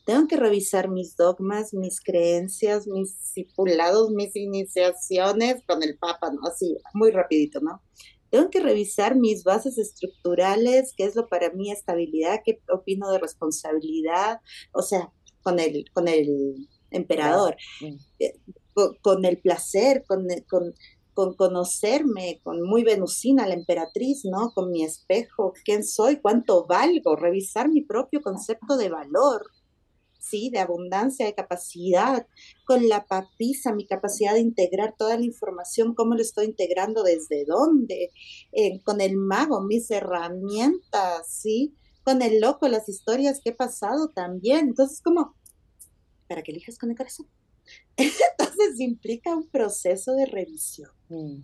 tengo que revisar mis dogmas, mis creencias, mis discipulados, mis iniciaciones con el Papa, ¿no? Así, muy rapidito, ¿no? Tengo que revisar mis bases estructurales, qué es lo para mí estabilidad, qué opino de responsabilidad, o sea, con el, con el emperador, eh, con, el placer, con, con, con conocerme, con muy venusina, la emperatriz, ¿no? Con mi espejo, quién soy, cuánto valgo, revisar mi propio concepto de valor, ¿sí? De abundancia, de capacidad, con la papisa, mi capacidad de integrar toda la información, cómo lo estoy integrando, desde dónde, eh, con el mago, mis herramientas, ¿sí? Con el loco, las historias que he pasado también. Entonces, como, para que elijas con el corazón. Entonces implica un proceso de revisión mm.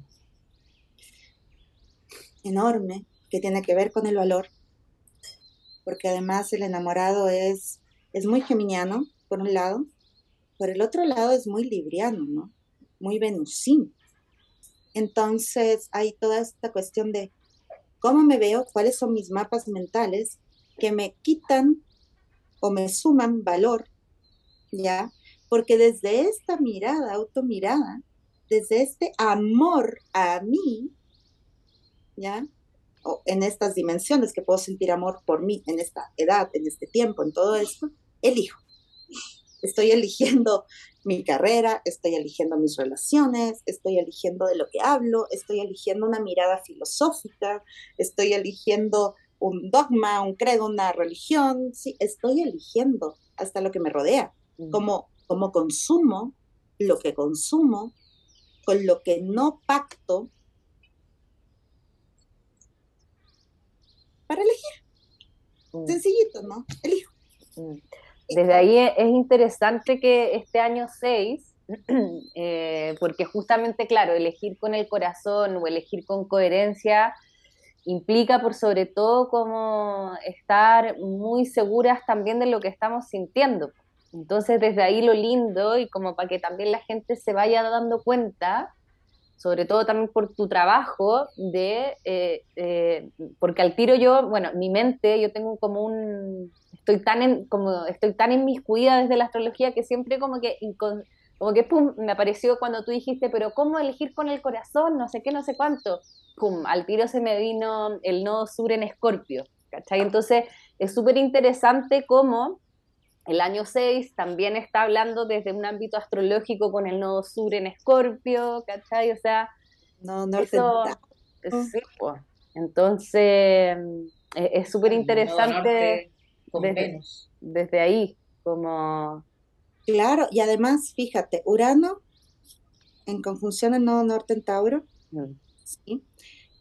enorme que tiene que ver con el valor, porque además el enamorado es es muy geminiano, por un lado, por el otro lado es muy libriano, ¿no? Muy venusino. Entonces hay toda esta cuestión de cómo me veo, cuáles son mis mapas mentales que me quitan o me suman valor, ¿ya? Porque desde esta mirada, automirada, desde este amor a mí, ¿ya? O en estas dimensiones que puedo sentir amor por mí, en esta edad, en este tiempo, en todo esto, elijo. Estoy eligiendo mi carrera, estoy eligiendo mis relaciones, estoy eligiendo de lo que hablo, estoy eligiendo una mirada filosófica, estoy eligiendo un dogma, un credo, una religión, sí, estoy eligiendo hasta lo que me rodea, mm. como, como consumo lo que consumo, con lo que no pacto para elegir. Mm. Sencillito, ¿no? Elijo. Mm. Desde ahí es interesante que este año 6, eh, porque justamente, claro, elegir con el corazón o elegir con coherencia implica por sobre todo como estar muy seguras también de lo que estamos sintiendo. Entonces, desde ahí lo lindo y como para que también la gente se vaya dando cuenta, sobre todo también por tu trabajo, de, eh, eh, porque al tiro yo, bueno, mi mente, yo tengo como un, estoy tan en, como estoy tan inmiscuida desde la astrología que siempre como que como que pum, me apareció cuando tú dijiste, pero ¿cómo elegir con el corazón? No sé qué, no sé cuánto. Pum, al tiro se me vino el nodo sur en Escorpio, ¿cachai? Entonces es súper interesante cómo el año 6 también está hablando desde un ámbito astrológico con el nodo sur en Escorpio, ¿cachai? O sea, no, no eso, sí, pues. Entonces, es súper interesante desde, ahí, como... Claro, y además, fíjate, Urano en conjunción el nodo norte en Tauro, mm. ¿sí?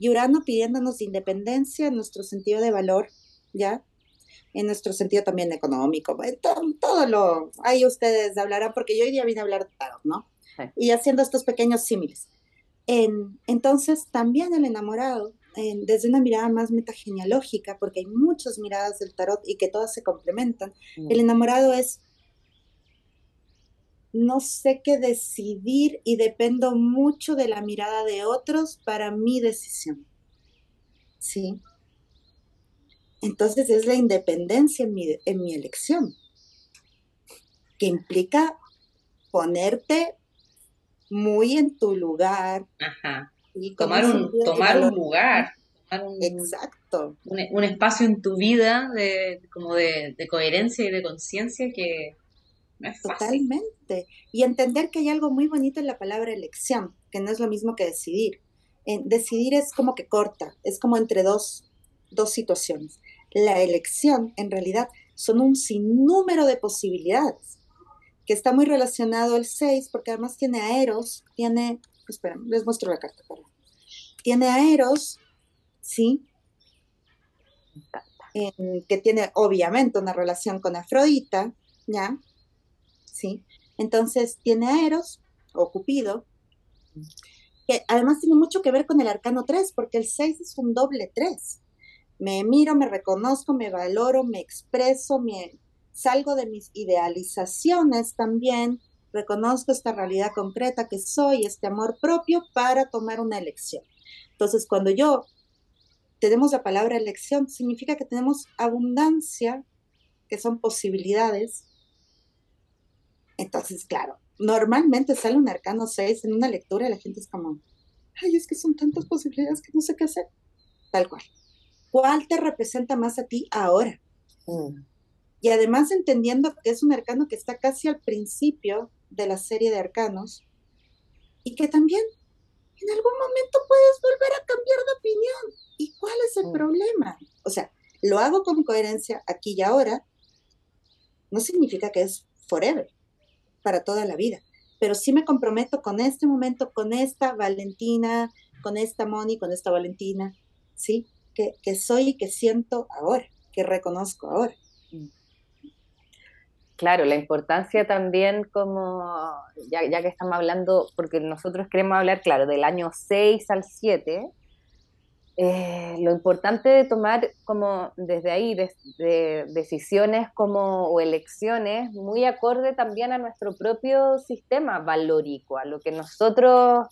y Urano pidiéndonos independencia en nuestro sentido de valor, ¿ya? En nuestro sentido también económico, todo, lo, ahí ustedes hablarán, porque yo hoy día vine a hablar de tarot, ¿no? Y haciendo estos pequeños símiles. En, entonces, también el enamorado desde una mirada más metagenealógica, porque hay muchas miradas del tarot y que todas se complementan. Mm. El enamorado es, no sé qué decidir y dependo mucho de la mirada de otros para mi decisión. ¿Sí? Entonces es la independencia en mi, en mi elección, que implica ponerte muy en tu lugar. Ajá. Y tomar un, tomar un lugar. Exacto. Un, espacio en tu vida de, como de, coherencia y de conciencia que no es fácil. Totalmente. Y entender que hay algo muy bonito en la palabra elección, que no es lo mismo que decidir. decidir es como que corta, es como entre dos, dos situaciones. La elección, en realidad, son un sinnúmero de posibilidades, que está muy relacionado al 6, porque además tiene aeros, tiene, espera, les muestro la carta, Tiene aeros, ¿sí? que tiene obviamente una relación con Afrodita, ¿ya? ¿Sí? Entonces tiene Aeros o Cupido, que además tiene mucho que ver con el arcano 3, porque el 6 es un doble 3. Me miro, me reconozco, me valoro, me expreso, me salgo de mis idealizaciones también, reconozco esta realidad concreta que soy, este amor propio para tomar una elección. Entonces, cuando yo tenemos la palabra elección, significa que tenemos abundancia, que son posibilidades. Entonces, claro, normalmente sale un arcano 6 en una lectura y la gente es como, ay, es que son tantas posibilidades que no sé qué hacer. Tal cual. ¿Cuál te representa más a ti ahora? Mm. Y además entendiendo que es un arcano que está casi al principio de la serie de arcanos y que también en algún momento puedes volver a cambiar de opinión. ¿Y cuál es el mm. problema? O sea, lo hago con coherencia aquí y ahora, no significa que es forever, para toda la vida, pero sí me comprometo con este momento, con esta Valentina, con esta Moni, con esta Valentina, ¿sí? Que, soy y que siento ahora, que reconozco ahora. Claro, la importancia también como, ya, que estamos hablando, porque nosotros queremos hablar, claro, del año 6 al 7, eh, lo importante de tomar como desde ahí de, decisiones como o elecciones muy acorde también a nuestro propio sistema valórico, a lo que nosotros,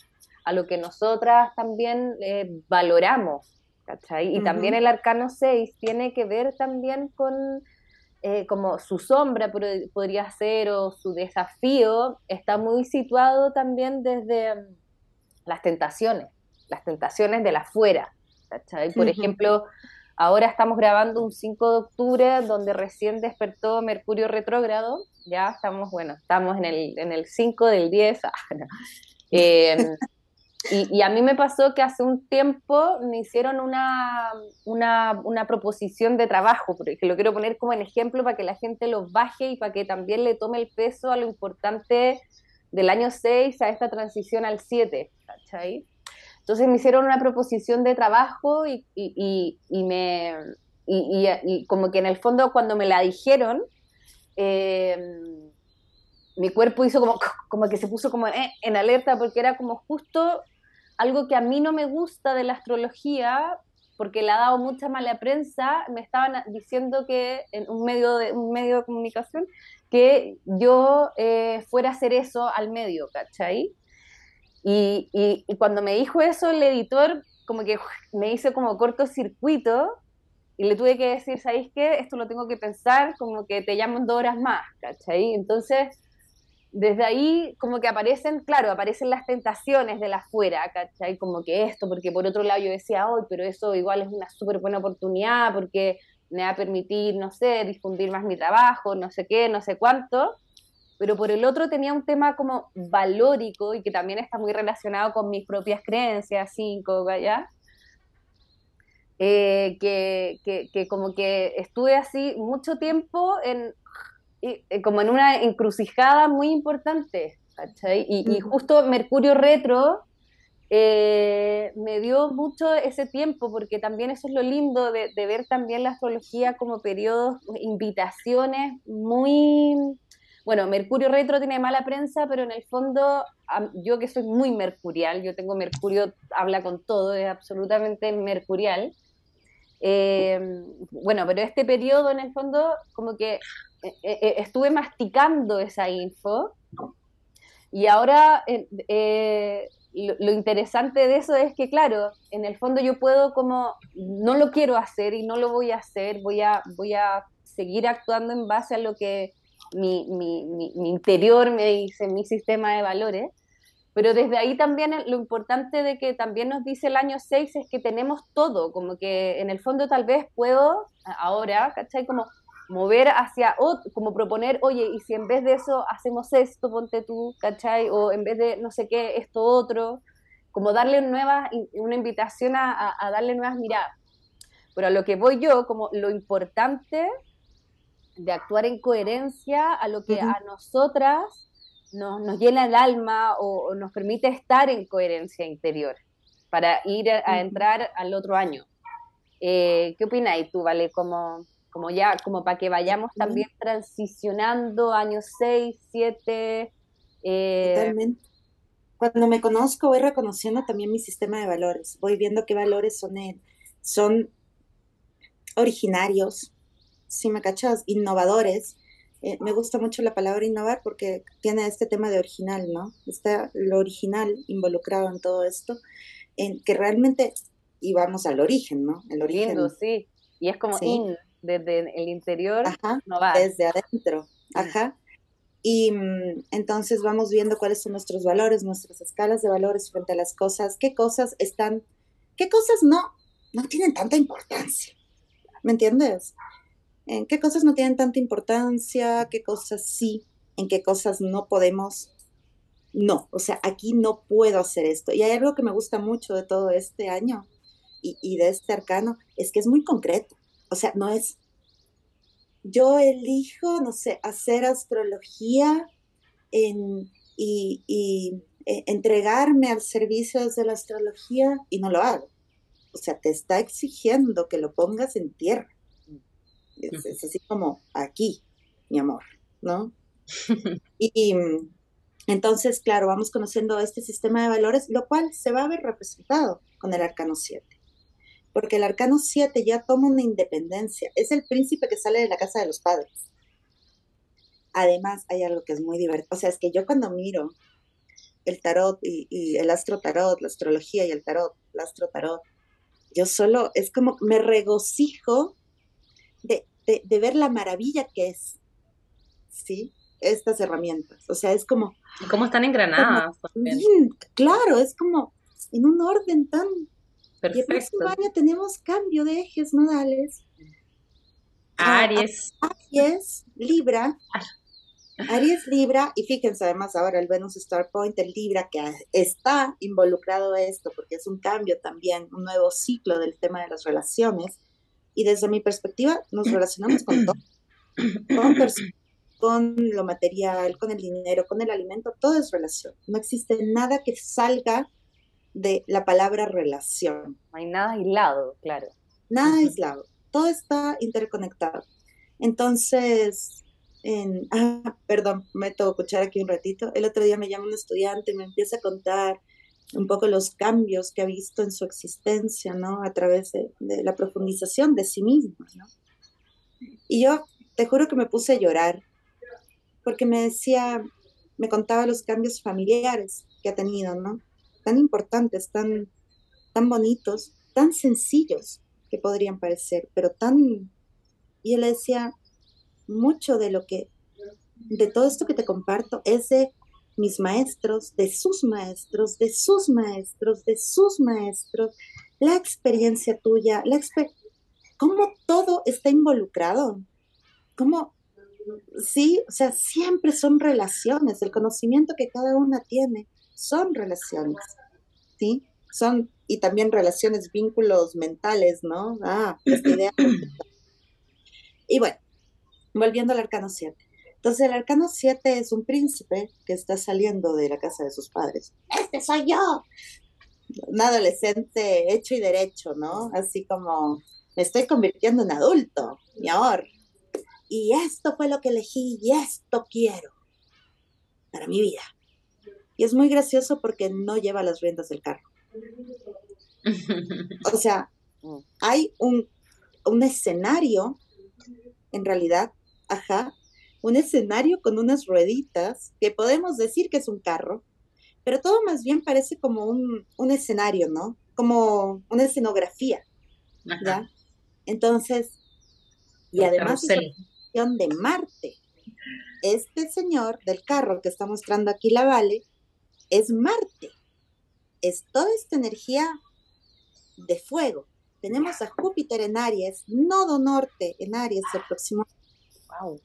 a lo que nosotras también eh, valoramos, ¿cachai? Y también el arcano 6 tiene que ver también con eh, como su sombra podría ser o su desafío está muy situado también desde mm, las tentaciones, las tentaciones de la fuera. Por ejemplo, ahora estamos grabando un 5 de octubre donde recién despertó Mercurio retrógrado, ya estamos, bueno, estamos en el, en el 5 del 10. Y, a mí me pasó que hace un tiempo me hicieron una, una, proposición de trabajo, porque lo quiero poner como en ejemplo para que la gente lo baje y para que también le tome el peso a lo importante del año 6 a esta transición al 7, ¿cachai? Entonces me hicieron una proposición de trabajo y, y, y me, y, como que en el fondo cuando me la dijeron, eh, mi cuerpo hizo como, como que se puso como eh, en alerta porque era como justo algo que a mí no me gusta de la astrología, porque le ha dado mucha mala prensa, me estaban diciendo que en un medio de, un medio comunicación, que yo eh, fuera a hacer eso al medio, ¿cachai? Y, cuando me dijo eso el editor, como que me hizo como cortocircuito y le tuve que decir, ¿sabéis qué? Esto lo tengo que pensar, como que te llamo en dos horas más, ¿cachai? Entonces desde ahí como que aparecen, claro, aparecen las tentaciones de la afuera, ¿cachai? Como que esto, porque por otro lado yo decía, hoy, pero eso igual es una súper buena oportunidad porque me va a permitir, no sé, difundir más mi trabajo, no sé qué, no sé cuánto. Pero por el otro tenía un tema como valórico y que también está muy relacionado con mis propias creencias, cinco, ¿ya? Eh, que, que, que como que estuve así mucho tiempo en como en una encrucijada muy importante, ¿cachai? Y, justo Mercurio retro eh, me dio mucho ese tiempo, porque también eso es lo lindo de, ver también la astrología como periodos, invitaciones muy... Bueno, Mercurio retro tiene mala prensa, pero en el fondo yo que soy muy mercurial, yo tengo Mercurio, habla con todo, es absolutamente mercurial. Eh, bueno, pero este periodo en el fondo como que eh, eh, estuve masticando esa info y ahora eh, lo, interesante de eso es que, claro, en el fondo yo puedo como, no lo quiero hacer y no lo voy a hacer, voy a, voy a seguir actuando en base a lo que mi, mi, mi, interior me dice, mi sistema de valores, Pero desde ahí también lo importante de que también nos dice el año 6 es que tenemos todo, como que en el fondo tal vez puedo ahora, ¿cachai? Como mover hacia, o como proponer, oye, y si en vez de eso hacemos esto, ponte tú, ¿cachai? O en vez de no sé qué, esto otro, como darle nuevas, una invitación a, darle nuevas miradas. Pero a lo que voy yo, como lo importante de actuar en coherencia a lo que a nosotras nos, llena el alma o, nos permite estar en coherencia interior para ir a, entrar al otro año. Eh, ¿Qué opináis tú, Vale? Como, como ya, como para que vayamos también transicionando años 6, 7. Eh, Totalmente. Cuando me conozco voy reconociendo también mi sistema de valores, voy viendo qué valores son, son originarios, si me cachas, innovadores, eh, me gusta mucho la palabra innovar porque tiene este tema de original, ¿no? Está lo original involucrado en todo esto, en que realmente, y vamos al origen, ¿no? El origen. sí. Y es como in, desde el interior, Ajá, desde adentro. Ajá. Y mm, entonces vamos viendo cuáles son nuestros valores, nuestras escalas de valores frente a las cosas, qué cosas están, qué cosas no, no tienen tanta importancia. ¿Me entiendes? en qué cosas no tienen tanta importancia, qué cosas sí, en qué cosas no podemos. No, o sea, aquí no puedo hacer esto. Y hay algo que me gusta mucho de todo este año y, de este arcano, es que es muy concreto. O sea, no es, yo elijo, no sé, hacer astrología y, y eh, entregarme al servicio de la astrología y no lo hago. O sea, te está exigiendo que lo pongas en tierra es, así como aquí, mi amor, ¿no? y, entonces, claro, vamos conociendo este sistema de valores, lo cual se va a ver representado con el arcano 7. Porque el arcano 7 ya toma una independencia, es el príncipe que sale de la casa de los padres. Además, hay algo que es muy divertido. O sea, es que yo cuando miro el tarot y, y, el astro tarot, la astrología y el tarot, el astro tarot, yo solo es como me regocijo de de, ver la maravilla que es, ¿sí? Estas herramientas. O sea, es como... Cómo están engranadas. claro, es como en un orden tan... Perfecto. Y el próximo año tenemos cambio de ejes nodales. Aries. Aries, Libra. Aries Libra, y fíjense además ahora el Venus Star Point, el Libra, que está involucrado en esto, porque es un cambio también, un nuevo ciclo del tema de las relaciones. Y desde mi perspectiva nos relacionamos con todo, con, con lo material, con el dinero, con el alimento, todo es relación. No existe nada que salga de la palabra relación. No hay nada aislado, claro. Nada aislado, todo está interconectado. Entonces, en, ah, perdón, me tengo que escuchar aquí un ratito. El otro día me llama un estudiante y me empieza a contar un poco los cambios que ha visto en su existencia, ¿no? A través de, la profundización de sí mismo, ¿no? Y yo te juro que me puse a llorar, porque me decía, me contaba los cambios familiares que ha tenido, ¿no? Tan importantes, tan, tan bonitos, tan sencillos que podrían parecer, pero tan... Y él decía, mucho de lo que, de todo esto que te comparto es de mis maestros, de sus maestros, de sus maestros, de sus maestros, la experiencia tuya, la cómo todo está involucrado, cómo, sí, o sea, siempre son relaciones, el conocimiento que cada una tiene son relaciones, ¿sí? Son, y también relaciones, vínculos mentales, ¿no? Ah, esta idea. y bueno, volviendo al arcano 7. Entonces el arcano 7 es un príncipe que está saliendo de la casa de sus padres. Este soy yo. Un adolescente hecho y derecho, ¿no? Así como me estoy convirtiendo en adulto, mi amor. Y esto fue lo que elegí y esto quiero para mi vida. Y es muy gracioso porque no lleva las riendas del carro. O sea, hay un, un escenario, en realidad, ajá, un escenario con unas rueditas, que podemos decir que es un carro, pero todo más bien parece como un, escenario, ¿no? Como una escenografía, ¿ya? Entonces, y además es de Marte. Este señor del carro que está mostrando aquí la Vale es Marte, es toda esta energía de fuego. Tenemos a Júpiter en Aries, nodo norte en Aries el próximo. Wow.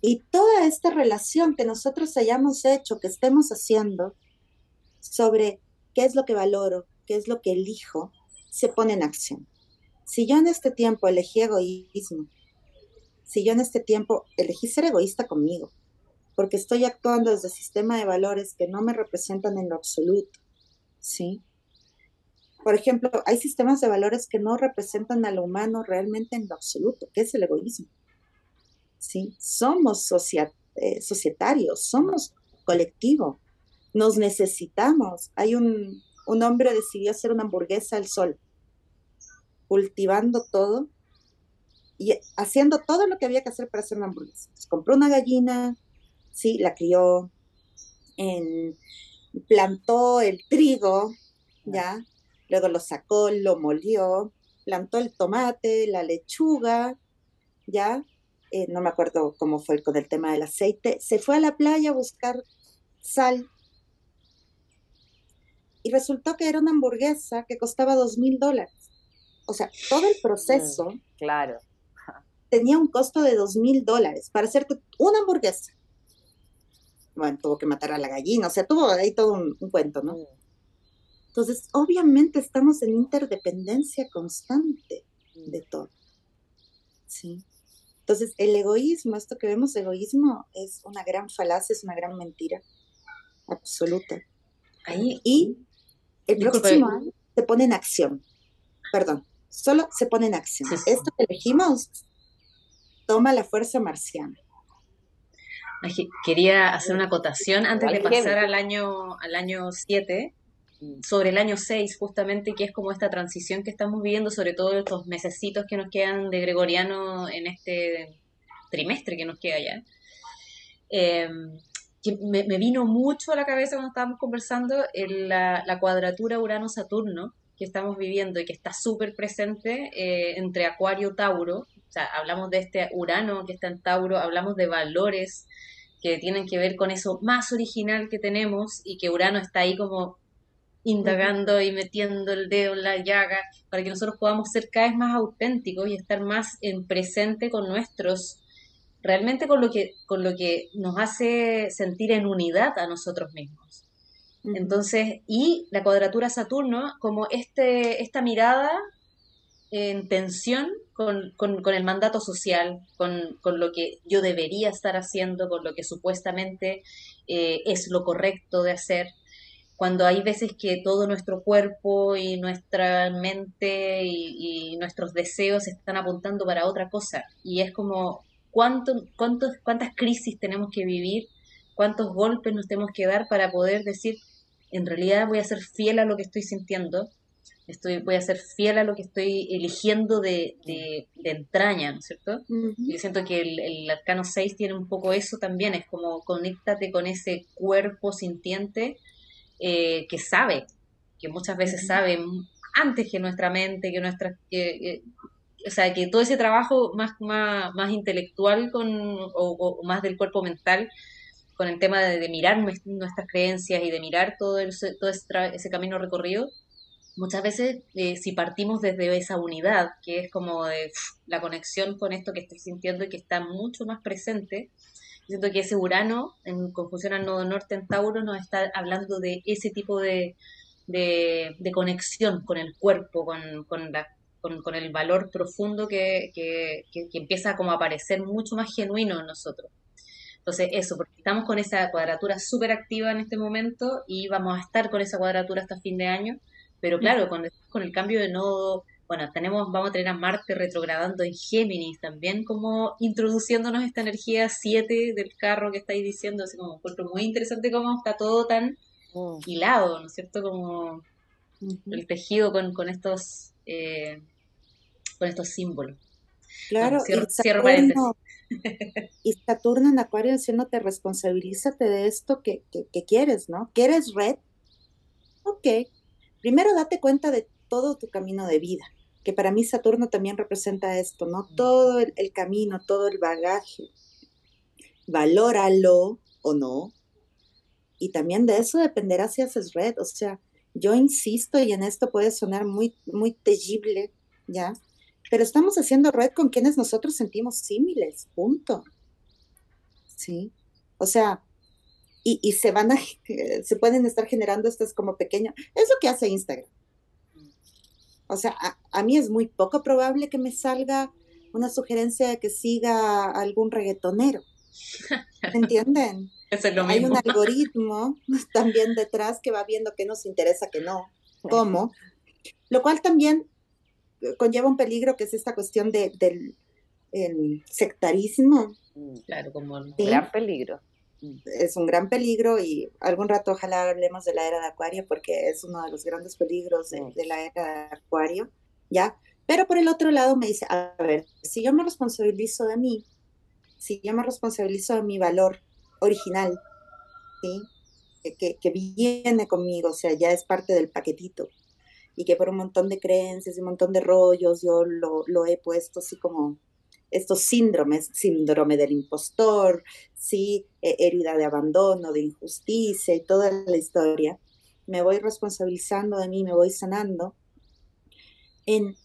Y toda esta relación que nosotros hayamos hecho, que estemos haciendo sobre qué es lo que valoro, qué es lo que elijo, se pone en acción. Si yo en este tiempo elegí egoísmo, si yo en este tiempo elegí ser egoísta conmigo, porque estoy actuando desde sistema de valores que no me representan en lo absoluto, ¿sí? Por ejemplo, hay sistemas de valores que no representan a lo humano realmente en lo absoluto, que es el egoísmo. ¿Sí? Somos eh, societarios, somos colectivo, nos necesitamos. Hay un, un hombre decidió hacer una hamburguesa al sol, cultivando todo y haciendo todo lo que había que hacer para hacer una hamburguesa. compró una gallina, sí, la crió, en, plantó el trigo, ya, luego lo sacó, lo molió, plantó el tomate, la lechuga, ya, eh, no me acuerdo cómo fue con el tema del aceite, se fue a la playa a buscar sal y resultó que era una hamburguesa que costaba dos mil dólares. O sea, todo el proceso mm, claro. tenía un costo de dos mil dólares para hacerte una hamburguesa. Bueno, tuvo que matar a la gallina, o sea, tuvo ahí todo un, cuento, ¿no? Mm. Entonces, obviamente estamos en interdependencia constante mm. de todo. ¿Sí? Entonces, el egoísmo, esto que vemos egoísmo, es una gran falacia, es una gran mentira absoluta. Ahí, y el próximo año se pone en acción. Perdón, solo se pone en acción. Esto que elegimos toma la fuerza marciana. Quería hacer una acotación antes de pasar al año al año 7 sobre el año 6 justamente, que es como esta transición que estamos viviendo, sobre todo estos mesecitos que nos quedan de Gregoriano en este trimestre que nos queda ya. Em, que me, vino mucho a la cabeza cuando estábamos conversando en la, cuadratura Urano-Saturno que estamos viviendo y que está súper presente eh, entre Acuario Tauro. O sea, hablamos de este Urano que está en Tauro, hablamos de valores que tienen que ver con eso más original que tenemos y que Urano está ahí como indagando y metiendo el dedo en la llaga para que nosotros podamos ser cada vez más auténticos y estar más en presente con nuestros, realmente con lo que, con lo que nos hace sentir en unidad a nosotros mismos. Entonces, y la cuadratura Saturno, como este, esta mirada en tensión con, el mandato social, con, lo que yo debería estar haciendo, con lo que supuestamente eh, es lo correcto de hacer cuando hay veces que todo nuestro cuerpo y nuestra mente y, nuestros deseos están apuntando para otra cosa. Y es como, ¿cuánto, cuántos, ¿cuántas crisis tenemos que vivir? ¿Cuántos golpes nos tenemos que dar para poder decir, en realidad voy a ser fiel a lo que estoy sintiendo? Estoy, voy a ser fiel a lo que estoy eligiendo de, de, entraña, ¿no es cierto? Yo siento que el, el, arcano 6 tiene un poco eso también, es como conéctate con ese cuerpo sintiente eh, que sabe, que muchas veces sabe antes que nuestra mente, que nuestra... o sea, que todo ese trabajo más, más, más intelectual con, o, más del cuerpo mental, con el tema de, mirar nuestras creencias y de mirar todo, todo ese, camino recorrido, muchas veces eh, si partimos desde esa unidad, que es como de la conexión con esto que estoy sintiendo y que está mucho más presente, Siento que ese Urano, en conjunción al nodo norte en Tauro, nos está hablando de ese tipo de, de, conexión con el cuerpo, con, con, la, con, el valor profundo que, que, empieza como a aparecer mucho más genuino en nosotros. Entonces, eso, porque estamos con esa cuadratura súper activa en este momento y vamos a estar con esa cuadratura hasta fin de año, pero claro, con, con el cambio de nodo bueno, tenemos, vamos a tener a Marte retrogradando en Géminis también, como introduciéndonos esta energía 7 del carro que estáis diciendo, así como encuentro muy interesante cómo está todo tan mm. hilado, ¿no es cierto? Como el tejido con, con estos eh, con estos símbolos. Claro, cierro, Saturno, y Saturno en Acuario diciéndote responsabilízate de esto que, que, que quieres, ¿no? ¿Quieres red? Ok. Primero date cuenta de todo tu camino de vida que para mí Saturno también representa esto, ¿no? Todo el, camino, todo el bagaje. Valóralo o no, y también de eso dependerá si haces red. O sea, yo insisto y en esto puede sonar muy, muy terrible, ¿ya? Pero estamos haciendo red con quienes nosotros sentimos símiles, punto. ¿Sí? O sea, y, se van a, se pueden estar generando estas como pequeñas, es lo que hace Instagram. O sea, a, mí es muy poco probable que me salga una sugerencia de que siga algún reggaetonero. ¿Entienden? Hay un algoritmo también detrás que va viendo qué nos interesa, que no, cómo, lo cual también conlleva un peligro que es esta cuestión de, del sectarismo. Claro, como un gran peligro. Es un gran peligro y algún rato ojalá hablemos de la era de Acuario porque es uno de los grandes peligros de, la era de Acuario, ¿ya? Pero por el otro lado me dice, a ver, si yo me responsabilizo de mí, si yo me responsabilizo de mi valor original, ¿sí? Que, que, viene conmigo, o sea, ya es parte del paquetito, y que por un montón de creencias y un montón de rollos yo lo, lo he puesto así como estos síndromes, síndrome del impostor, sí, e, herida de abandono, de injusticia y toda la historia, me voy responsabilizando de mí, me voy sanando, en,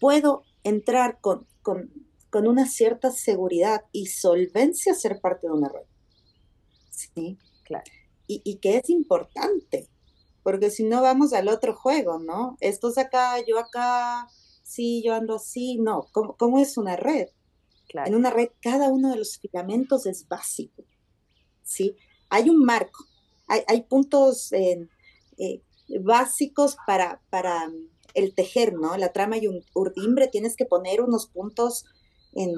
puedo entrar con, con, con una cierta seguridad y solvencia a ser parte de una red. ¿Sí? Claro. Y, y que es importante, porque si no vamos al otro juego, ¿no? Estos acá, yo acá, sí, yo ando así, no, ¿cómo, cómo es una red? En una red cada uno de los filamentos es básico, ¿sí? Hay un marco, hay, hay puntos eh, eh, básicos para, para el tejer, ¿no? La trama y un urdimbre tienes que poner unos puntos en,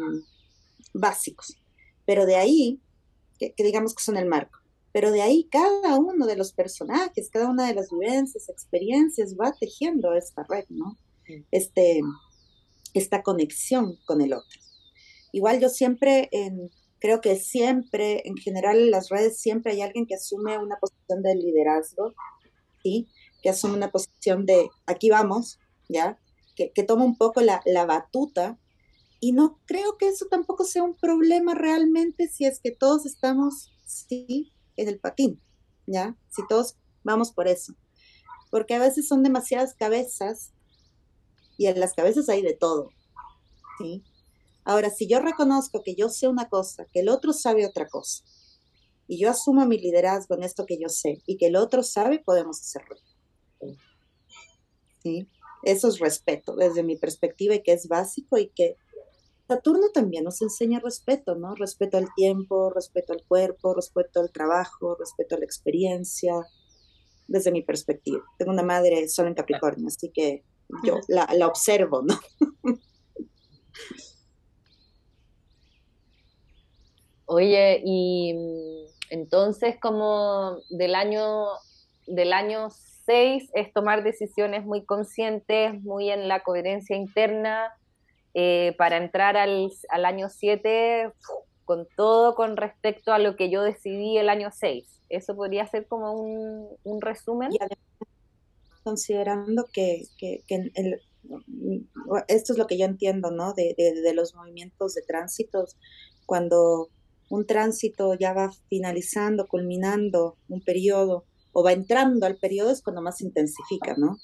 básicos, pero de ahí, que, digamos que son el marco, pero de ahí cada uno de los personajes, cada una de las vivencias, experiencias va tejiendo esta red, ¿no? Este, esta conexión con el otro. Igual yo siempre, creo que siempre, en general en las redes, siempre hay alguien que asume una posición de liderazgo, ¿sí? Que asume una posición de, aquí vamos, ¿ya? Que, toma un poco la, batuta. Y no creo que eso tampoco sea un problema realmente si es que todos estamos, sí, en el patín, ¿ya? Si todos vamos por eso. Porque a veces son demasiadas cabezas y en las cabezas hay de todo, ¿sí? Ahora, si yo reconozco que yo sé una cosa, que el otro sabe otra cosa, y yo asumo mi liderazgo en esto que yo sé y que el otro sabe, podemos hacerlo. ¿Sí? Eso es respeto desde mi perspectiva y que es básico y que Saturno también nos enseña respeto, ¿no? Respeto al tiempo, respeto al cuerpo, respeto al trabajo, respeto a la experiencia, desde mi perspectiva. Tengo una madre solo en Capricornio, así que yo la, la observo, ¿no? Oye, y mm, entonces como del año, del año 6 es tomar decisiones muy conscientes, muy en la coherencia interna, eh, para entrar al, al año 7 con todo con respecto a lo que yo decidí el año 6. ¿Eso podría ser como un, un resumen? Y considerando que, que, el, esto es lo que yo entiendo, ¿no? De, de, de los movimientos de tránsitos, cuando un tránsito ya va finalizando, culminando un periodo o va entrando al periodo es cuando más se intensifica, ¿no?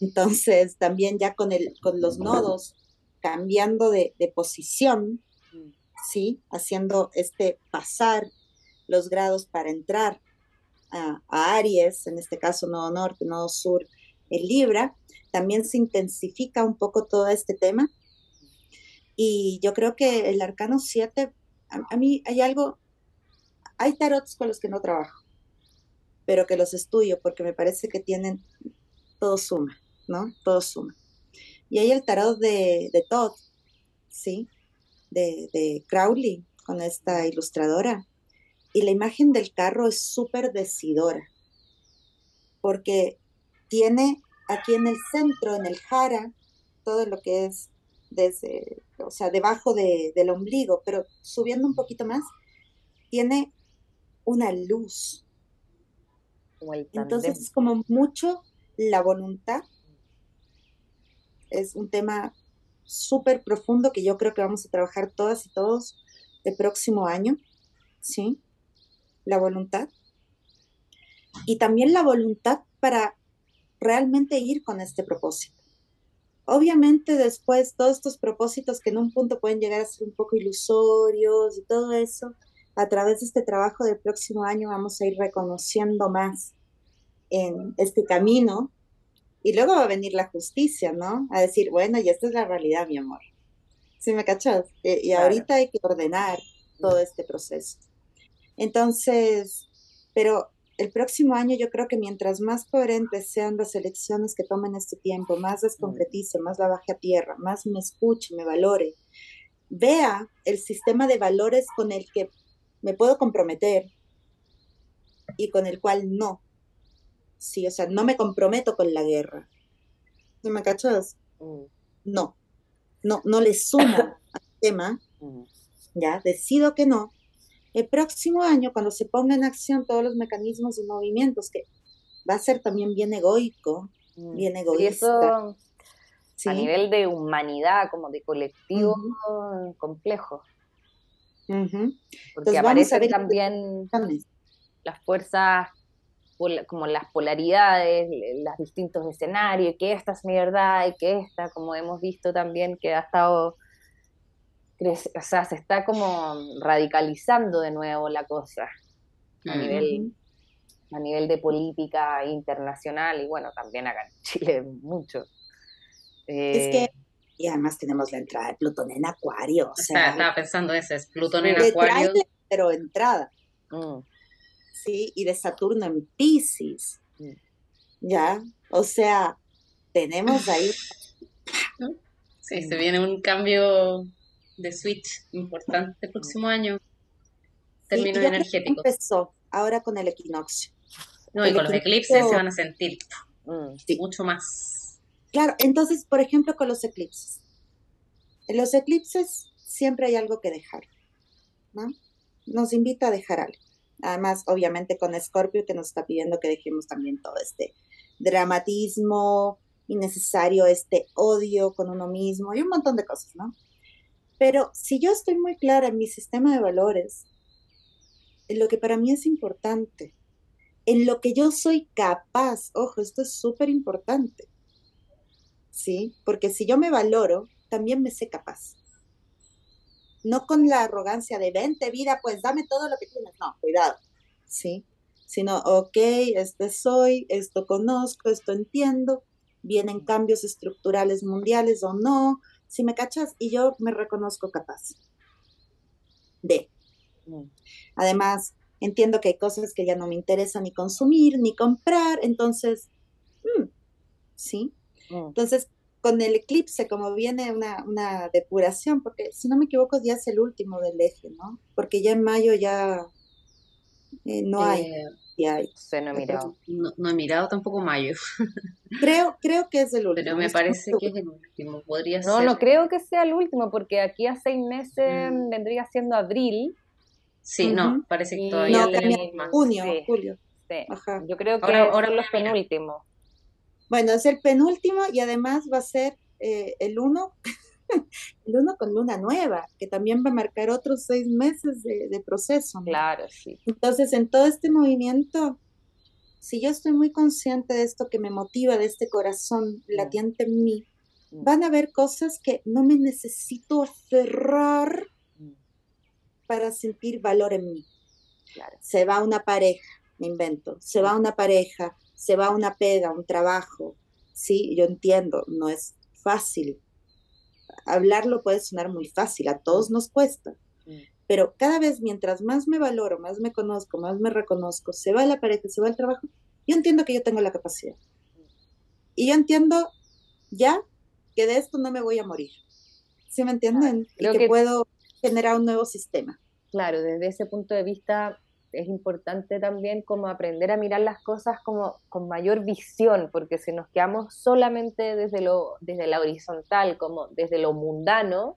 Entonces, también ya con, el, con los nodos cambiando de, posición, ¿sí? Haciendo este pasar los grados para entrar a, a, Aries, en este caso nodo norte, nodo sur, en Libra, también se intensifica un poco todo este tema. Y yo creo que el arcano 7 a, mí hay algo, hay tarots con los que no trabajo, pero que los estudio porque me parece que tienen, todo suma, ¿no? Todo suma. Y hay el tarot de, de Todd, ¿sí? De, de Crowley, con esta ilustradora. Y la imagen del carro es súper decidora, porque tiene aquí en el centro, en el jara, todo lo que es desde, o sea, debajo del ombligo, pero subiendo un poquito más, tiene una luz. Entonces es como mucho la voluntad. Es un tema súper profundo que yo creo que vamos a trabajar todas y todos el próximo año, ¿sí? La voluntad. y también la voluntad para realmente ir con este propósito. Obviamente después todos estos propósitos que en un punto pueden llegar a ser un poco ilusorios y todo eso, a través de este trabajo del próximo año vamos a ir reconociendo más en este camino y luego va a venir la justicia, ¿no? A decir, bueno, y esta es la realidad, mi amor. ¿Sí me cachas? Y, ahorita hay que ordenar todo este proceso. Entonces, pero el próximo año yo creo que mientras más coherentes sean las elecciones que tomen este tiempo, más las concretice, más la baje a tierra, más me escuche, me valore, vea el sistema de valores con el que me puedo comprometer y con el cual no. Sí, o sea, no me comprometo con la guerra. ¿No me cachas? Mm. No. No, no le sumo al tema. Mm. Ya, decido que no el próximo año, cuando se ponga en acción todos los mecanismos y movimientos, que va a ser también bien egoico, mm. bien egoísta. a nivel de humanidad, como de colectivo complejo. Porque aparecen también las fuerzas, como las polaridades, los distintos escenarios, que esta es mi verdad y que esta, como hemos visto también, que ha estado o sea, se está como radicalizando de nuevo la cosa a, nivel, a nivel de política internacional y bueno, también acá en Chile mucho. es que, eh, y además tenemos la entrada de Plutón en Acuario. O sea, estaba pensando eso, es Plutón en Acuario. pero entrada. Mm. Sí, y de Saturno en Pisces. Mm. Ya, o sea, tenemos ahí. Sí, se viene un cambio de switch importante el próximo año. Términos energéticos. Empezó ahora con el equinoccio. No, y con los eclipses se van a sentir mm, mucho más. Claro, entonces, por ejemplo, con los eclipses. En los eclipses siempre hay algo que dejar, ¿no? Nos invita a dejar algo. Además, obviamente, con Escorpio que nos está pidiendo que dejemos también todo este dramatismo innecesario, este odio con uno mismo y un montón de cosas, ¿no? Pero si yo estoy muy clara en mi sistema de valores, en lo que para mí es importante, en lo que yo soy capaz, ojo, esto es súper importante, ¿sí? Porque si yo me valoro, también me sé capaz. No con la arrogancia de vente vida, pues dame todo lo que tienes, no, cuidado, ¿sí? Sino, ok, este soy, esto conozco, esto entiendo, vienen cambios estructurales mundiales o no, si me cachas, y yo me reconozco capaz de. Mm. Además, entiendo que hay cosas que ya no me interesan ni consumir, ni comprar, entonces, mm, ¿sí? Mm. Entonces, con el eclipse, como viene una, una, depuración, porque si no me equivoco, ya es el último del eje, ¿no? Porque ya en mayo ya eh, no hay. Eh, no he mirado. No, he mirado tampoco mayo. Creo, creo que es el último. Pero me parece que es el último. Podría no, ser. no creo que sea el último, porque aquí a seis meses mm. vendría siendo abril. Sí, no, parece que todavía tenemos más. Junio, julio. Yo creo que ahora, son los penúltimos. Bueno, es el penúltimo y además va a ser eh, el uno el uno con luna nueva, que también va a marcar otros seis meses de, proceso. Claro, sí. Entonces, en todo este movimiento, si yo estoy muy consciente de esto que me motiva, de este corazón mm. latiente en mí, mm. van a haber cosas que no me necesito aferrar mm. para sentir valor en mí. Se va una pareja, me invento, se va una pareja, se va una pega, un trabajo. Sí, yo entiendo, no es fácil, hablarlo puede sonar muy fácil, a todos nos cuesta, mm. pero cada vez mientras más me valoro, más me conozco, más me reconozco, se va la pareja, se va el trabajo, yo entiendo que yo tengo la capacidad. Y yo entiendo ya que de esto no me voy a morir. ¿Sí me entienden? y que, que puedo generar un nuevo sistema. Claro, desde ese punto de vista es importante también como aprender a mirar las cosas como con mayor visión, porque si nos quedamos solamente desde, lo, desde la horizontal, como desde lo mundano,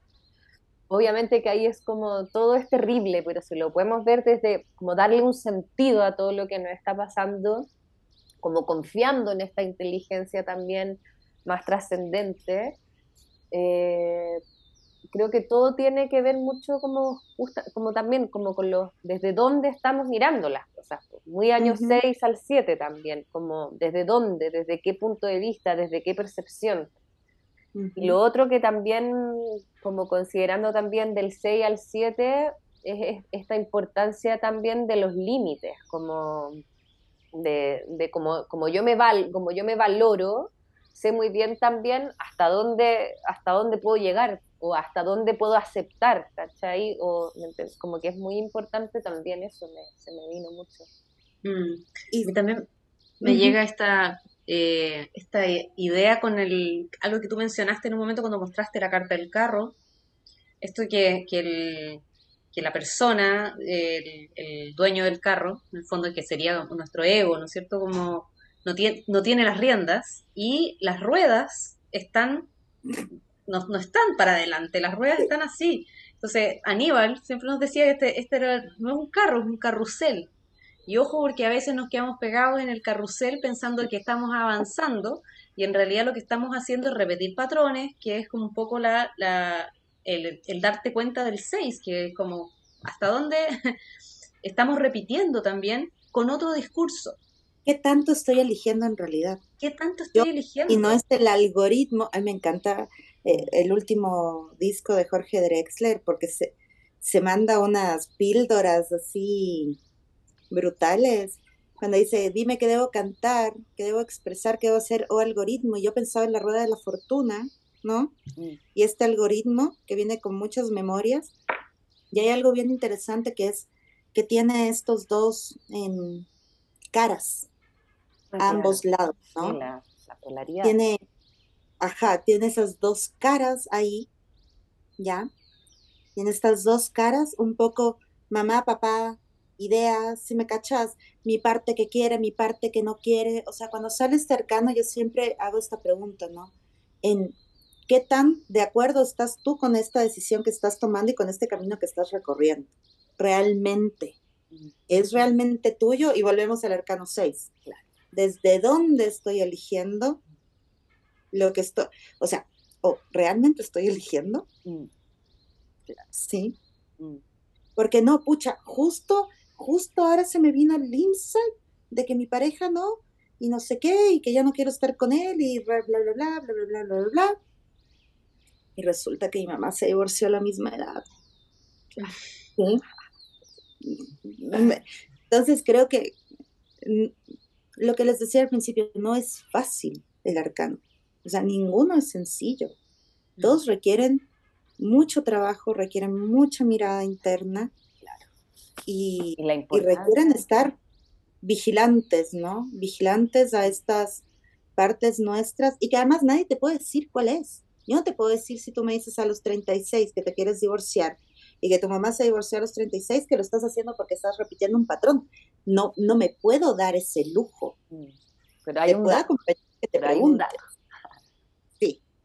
obviamente que ahí es como todo es terrible, pero si lo podemos ver desde como darle un sentido a todo lo que nos está pasando, como confiando en esta inteligencia también más trascendente, eh, creo que todo tiene que ver mucho como, como también, como con los, desde dónde estamos mirando las cosas, muy años 6 al 7 también, como desde dónde, desde qué punto de vista, desde qué percepción. Y lo otro que también, como considerando también del 6 al 7, es, esta importancia también de los límites, como de, de como, como, yo me val, como yo me valoro, sé muy bien también hasta dónde, hasta dónde puedo llegar o hasta dónde puedo aceptar, ¿cachai? O como que es muy importante también eso, me, se me vino mucho. Mm. Y también me llega esta, eh, esta idea con el, algo que tú mencionaste en un momento cuando mostraste la carta del carro, esto que, que, el, que la persona, el, el, dueño del carro, en el fondo que sería nuestro ego, ¿no es cierto? Como no tiene, no tiene las riendas y las ruedas están, no, no están para adelante, las ruedas están así. Entonces, Aníbal siempre nos decía que este, este era, no es un carro, es un carrusel. Y ojo porque a veces nos quedamos pegados en el carrusel pensando que estamos avanzando y en realidad lo que estamos haciendo es repetir patrones, que es como un poco la, la el, el, darte cuenta del 6, que es como hasta dónde estamos repitiendo también con otro discurso. ¿Qué tanto estoy eligiendo en realidad? ¿Qué tanto estoy eligiendo? Y no es el algoritmo. A mí me encanta eh, el último disco de Jorge Drexler porque se, se manda unas píldoras así brutales. Cuando dice, dime qué debo cantar, qué debo expresar, qué debo hacer, o algoritmo. Y yo pensaba en la rueda de la fortuna, ¿no? Mm. Y este algoritmo que viene con muchas memorias. Y hay algo bien interesante que es que tiene estos dos en caras ambos lados, ¿no? la, polaridad. Tiene, ajá, tiene esas dos caras ahí, ¿ya? Tiene estas dos caras, un poco mamá, papá, ideas, si me cachas, mi parte que quiere, mi parte que no quiere. O sea, cuando sales cercano, yo siempre hago esta pregunta, ¿no? En qué tan de acuerdo estás tú con esta decisión que estás tomando y con este camino que estás recorriendo. Realmente. ¿Es realmente tuyo? Y volvemos al arcano 6. Claro desde dónde estoy eligiendo lo que estoy, o sea, o realmente estoy eligiendo. Mm. Sí. Mm. Porque no, pucha, justo, justo ahora se me vino el insight de que mi pareja no, y no sé qué, y que ya no quiero estar con él, y bla, bla, bla, bla, bla, bla, bla, bla, bla. Y resulta que mi mamá se divorció a la misma edad. ¿Sí? Entonces creo que lo que les decía al principio, no es fácil el arcano. O sea, ninguno es sencillo. Todos requieren mucho trabajo, requieren mucha mirada interna y, requieren estar vigilantes, ¿no? Vigilantes a estas partes nuestras y que además nadie te puede decir cuál es. Yo no te puedo decir si tú me dices a los 36 que te quieres divorciar y que tu mamá se divorció a los 36, que lo estás haciendo porque estás repitiendo un patrón. No, no me puedo dar ese lujo. Mm. Pero hay un dato. Que te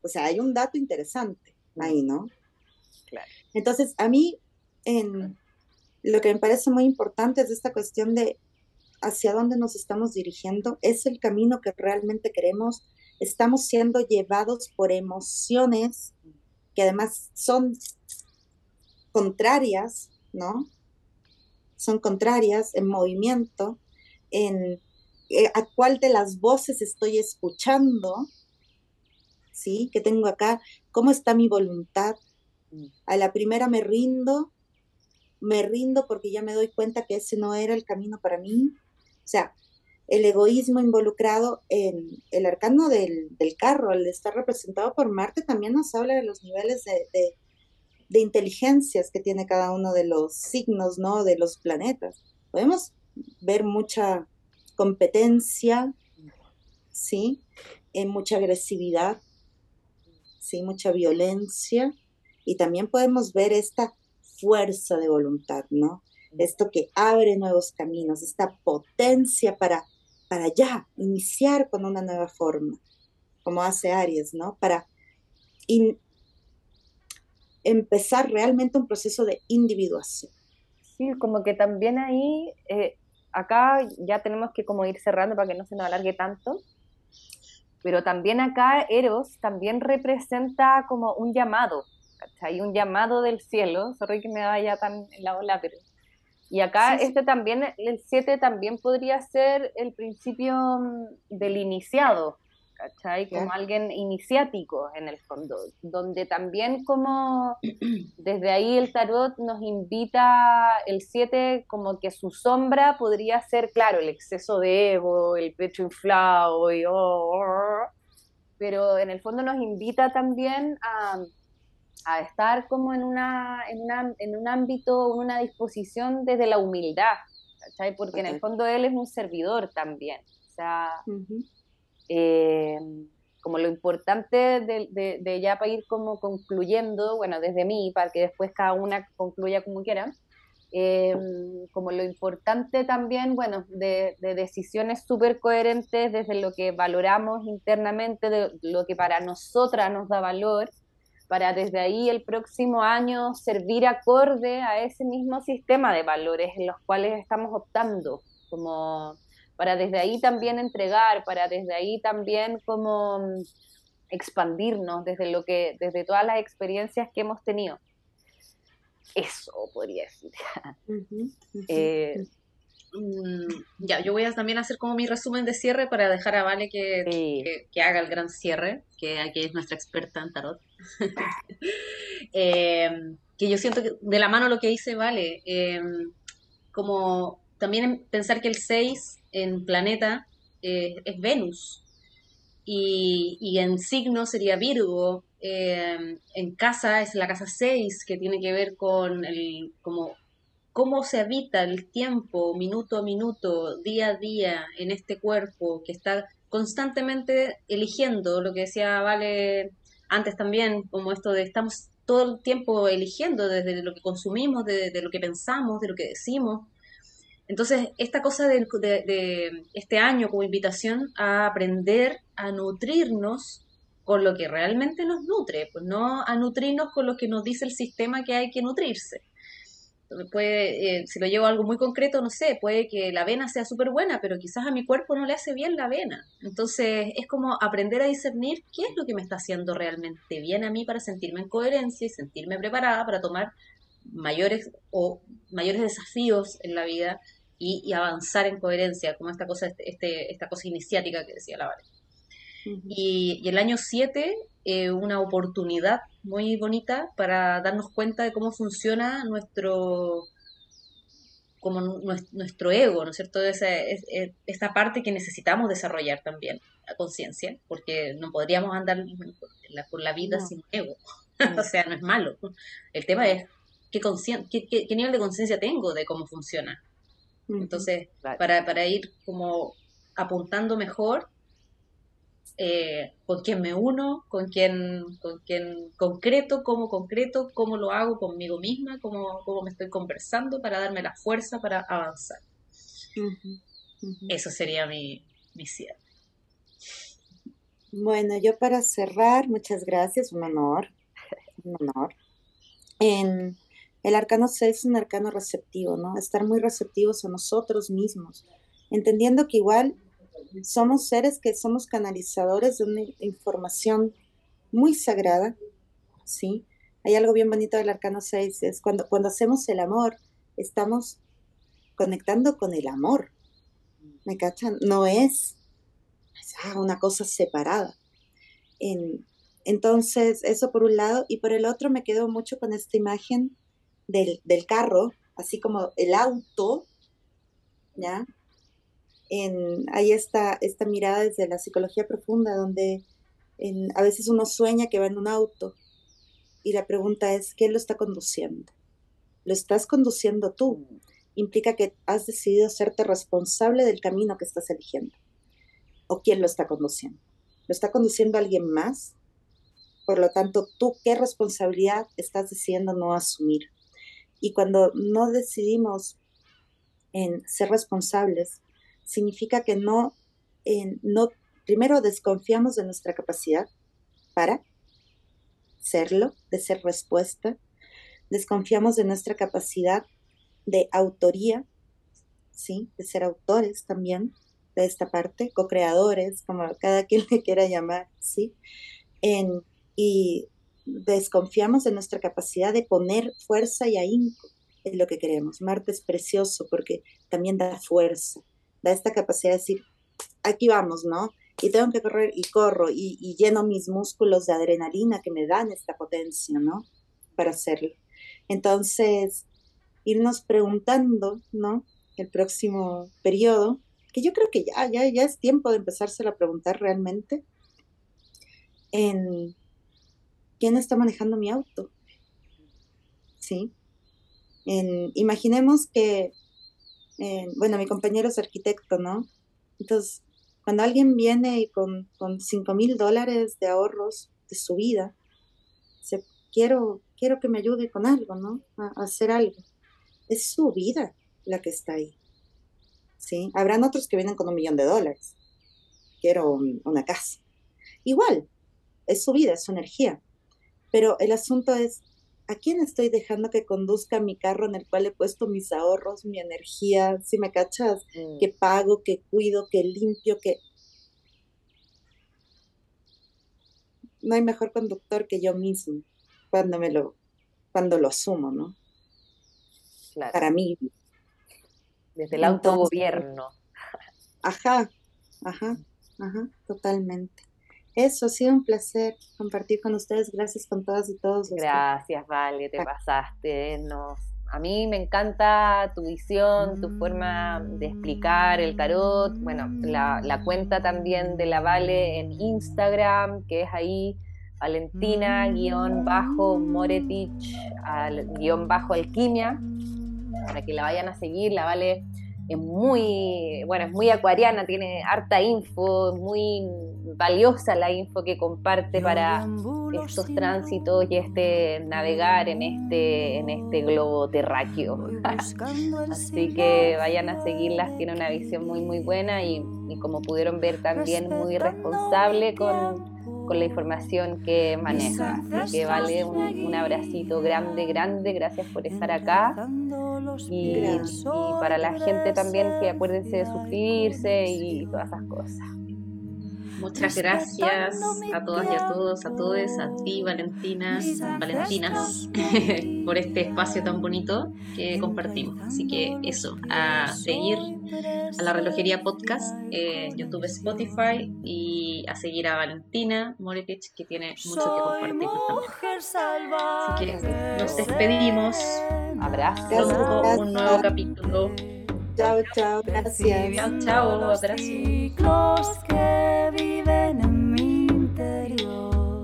o sea, hay un dato interesante ahí, ¿no? Claro. Entonces, a mí, en, lo que me parece muy importante es esta cuestión de hacia dónde nos estamos dirigiendo, es el camino que realmente queremos, estamos siendo llevados por emociones que además son contrarias, ¿no? Son contrarias en movimiento, en eh, a cuál de las voces estoy escuchando, ¿sí? Que tengo acá, cómo está mi voluntad. Mm. A la primera me rindo, me rindo porque ya me doy cuenta que ese no era el camino para mí. O sea, el egoísmo involucrado en el arcano del, carro, al estar representado por Marte, también nos habla de los niveles de, de inteligencias que tiene cada uno de los signos, ¿no? De los planetas. Podemos ver mucha competencia, ¿sí? En mucha agresividad, ¿sí? Mucha violencia. Y también podemos ver esta fuerza de voluntad, ¿no? Esto que abre nuevos caminos, esta potencia para, para ya iniciar con una nueva forma, como hace Aries, ¿no? Para empezar realmente un proceso de individuación. Sí, como que también ahí, eh, acá ya tenemos que como ir cerrando para que no se nos alargue tanto, pero también acá Eros también representa como un llamado, Hay un llamado del cielo, sorry que me vaya tan en la ola, pero... Y acá este también, el 7 también podría ser el principio mm, del iniciado, ¿cachai? Como alguien iniciático en el fondo, donde también como desde ahí el tarot nos invita el 7 como que su sombra podría ser, claro, el exceso de ego, el pecho inflado, y, oh, oh, oh, pero en el fondo nos invita también a, a estar como en, una, en, una, en un ámbito, en una disposición desde la humildad, ¿cachai? Porque en el fondo él es un servidor también, o sea... Eh, como lo importante de, ya para ir como concluyendo, bueno, desde mí, para que después cada una concluya como quiera, eh, como lo importante también, bueno, de, decisiones súper coherentes desde lo que valoramos internamente, de lo que para nosotras nos da valor, para desde ahí el próximo año servir acorde a ese mismo sistema de valores en los cuales estamos optando, como para desde ahí también entregar, para desde ahí también como mm, expandirnos desde lo que, desde todas las experiencias que hemos tenido. Eso podría decir. Eh, mm, ya, yo voy a también hacer como mi resumen de cierre para dejar a Vale que, que, haga el gran cierre, que aquí es nuestra experta en tarot. Eh, que yo siento que de la mano lo que dice Vale, eh, como también pensar que el 6 en planeta eh, es Venus y, en signo sería Virgo. Eh, en casa es la casa 6 que tiene que ver con el, como, cómo se habita el tiempo, minuto a minuto, día a día en este cuerpo que está constantemente eligiendo, lo que decía Vale antes también, como esto de estamos todo el tiempo eligiendo desde lo que consumimos, de, de lo que pensamos, de lo que decimos. Entonces, esta cosa de, este año como invitación a aprender a nutrirnos con lo que realmente nos nutre, pues no a nutrirnos con lo que nos dice el sistema que hay que nutrirse. puede, eh, si lo llevo a algo muy concreto, no sé, puede que la avena sea súper buena, pero quizás a mi cuerpo no le hace bien la avena. Entonces, es como aprender a discernir qué es lo que me está haciendo realmente bien a mí para sentirme en coherencia y sentirme preparada para tomar mayores o mayores desafíos en la vida y, avanzar en coherencia, como esta cosa, este, este esta cosa iniciática que decía la Vale. y, el año 7, eh, una oportunidad muy bonita para darnos cuenta de cómo funciona nuestro como nuestro ego, ¿no es cierto? Esa, esta parte que necesitamos desarrollar también, la conciencia, porque no podríamos andar por la vida sin ego, o sea, no es malo. El tema es qué, qué, qué nivel de conciencia tengo de cómo funciona entonces, para, para ir como apuntando mejor eh, con quién me uno, con quién, con quién concreto, cómo concreto, cómo lo hago conmigo misma, cómo, cómo me estoy conversando para darme la fuerza para avanzar. Eso sería mi, mi cierre. Bueno, yo para cerrar, muchas gracias, un honor, un honor. En, el arcano 6 es un arcano receptivo, ¿no? Estar muy receptivos a nosotros mismos, entendiendo que igual somos seres que somos canalizadores de una información muy sagrada, ¿sí? Hay algo bien bonito del arcano 6, es cuando, cuando hacemos el amor, estamos conectando con el amor, ¿me cachan? No es ah, una cosa separada. entonces, eso por un lado, y por el otro me quedo mucho con esta imagen del, carro, así como el auto, ¿ya? En, hay esta, esta mirada desde la psicología profunda donde a veces uno sueña que va en un auto y la pregunta es, ¿quién lo está conduciendo? ¿Lo estás conduciendo tú? Implica que has decidido hacerte responsable del camino que estás eligiendo. ¿O quién lo está conduciendo? ¿Lo está conduciendo alguien más? Por lo tanto, ¿tú qué responsabilidad estás decidiendo no asumir? Y cuando no decidimos en ser responsables, significa que no, no, primero desconfiamos de nuestra capacidad para serlo, de ser respuesta, desconfiamos de nuestra capacidad de autoría, ¿sí? de ser autores también de esta parte, co-creadores, como cada quien le quiera llamar, ¿sí? En, y desconfiamos de nuestra capacidad de poner fuerza y ahínco en lo que queremos. Marte es precioso porque también da fuerza, da esta capacidad de decir, aquí vamos, ¿no? Y tengo que correr y corro y, lleno mis músculos de adrenalina que me dan esta potencia, ¿no? Para hacerlo. Entonces, irnos preguntando, ¿no? El próximo periodo, que yo creo que ya, ya, ya es tiempo de empezárselo a preguntar realmente, en quién está manejando mi auto. ¿Sí? imaginemos que, bueno, mi compañero es arquitecto, ¿no? Entonces, cuando alguien viene con, con 5 mil dólares de ahorros de su vida, quiero, quiero que me ayude con algo, ¿no? A, hacer algo. Es su vida la que está ahí. ¿Sí? Habrán otros que vienen con un millón de dólares. Quiero una casa. Igual, es su vida, es su energía. Pero el asunto es, ¿a quién estoy dejando que conduzca mi carro en el cual he puesto mis ahorros, mi energía, si me cachas, mm. que pago, que cuido, que limpio, que... No hay mejor conductor que yo mismo cuando me lo, cuando lo asumo, ¿no? Para mí. Desde el autogobierno. Ajá, ajá, ajá, totalmente. Eso ha sido un placer compartir con ustedes. Gracias con todas y todos. Gracias, Vale, te pasaste. Nos, a mí me encanta tu visión, tu forma de explicar el tarot. Bueno, la, la cuenta también de la Vale en Instagram, que es ahí Valentina-Moretich, guion bajo alquimia, para que la vayan a seguir. La Vale es muy, bueno, es muy acuariana, tiene harta info, muy valiosa la info que comparte para estos tránsitos y este navegar en este, en este globo terráqueo. Así que vayan a seguirlas, tiene una visión muy muy buena y, y como pudieron ver también muy responsable con con la información que maneja. Así que vale un, abracito grande, grande, gracias por estar acá. Y, y, para la gente también que acuérdense de suscribirse y todas esas cosas. Muchas gracias a todas y a todos, a todos, a ti Valentina, Valentinas, por este espacio tan bonito que compartimos. Así que eso, a seguir a la relojería podcast, en YouTube, Spotify y a seguir a Valentina Moretich que tiene mucho que compartir Así que nos despedimos. Abrazos. un nuevo capítulo. Chao, chao, gracias. Chao, los gracias. ciclos que viven en mi interior.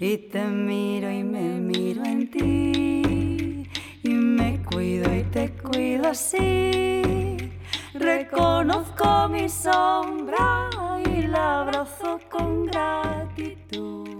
Y te miro y me miro en ti. Y me cuido y te cuido así. Reconozco mi sombra y la abrazo con gratitud.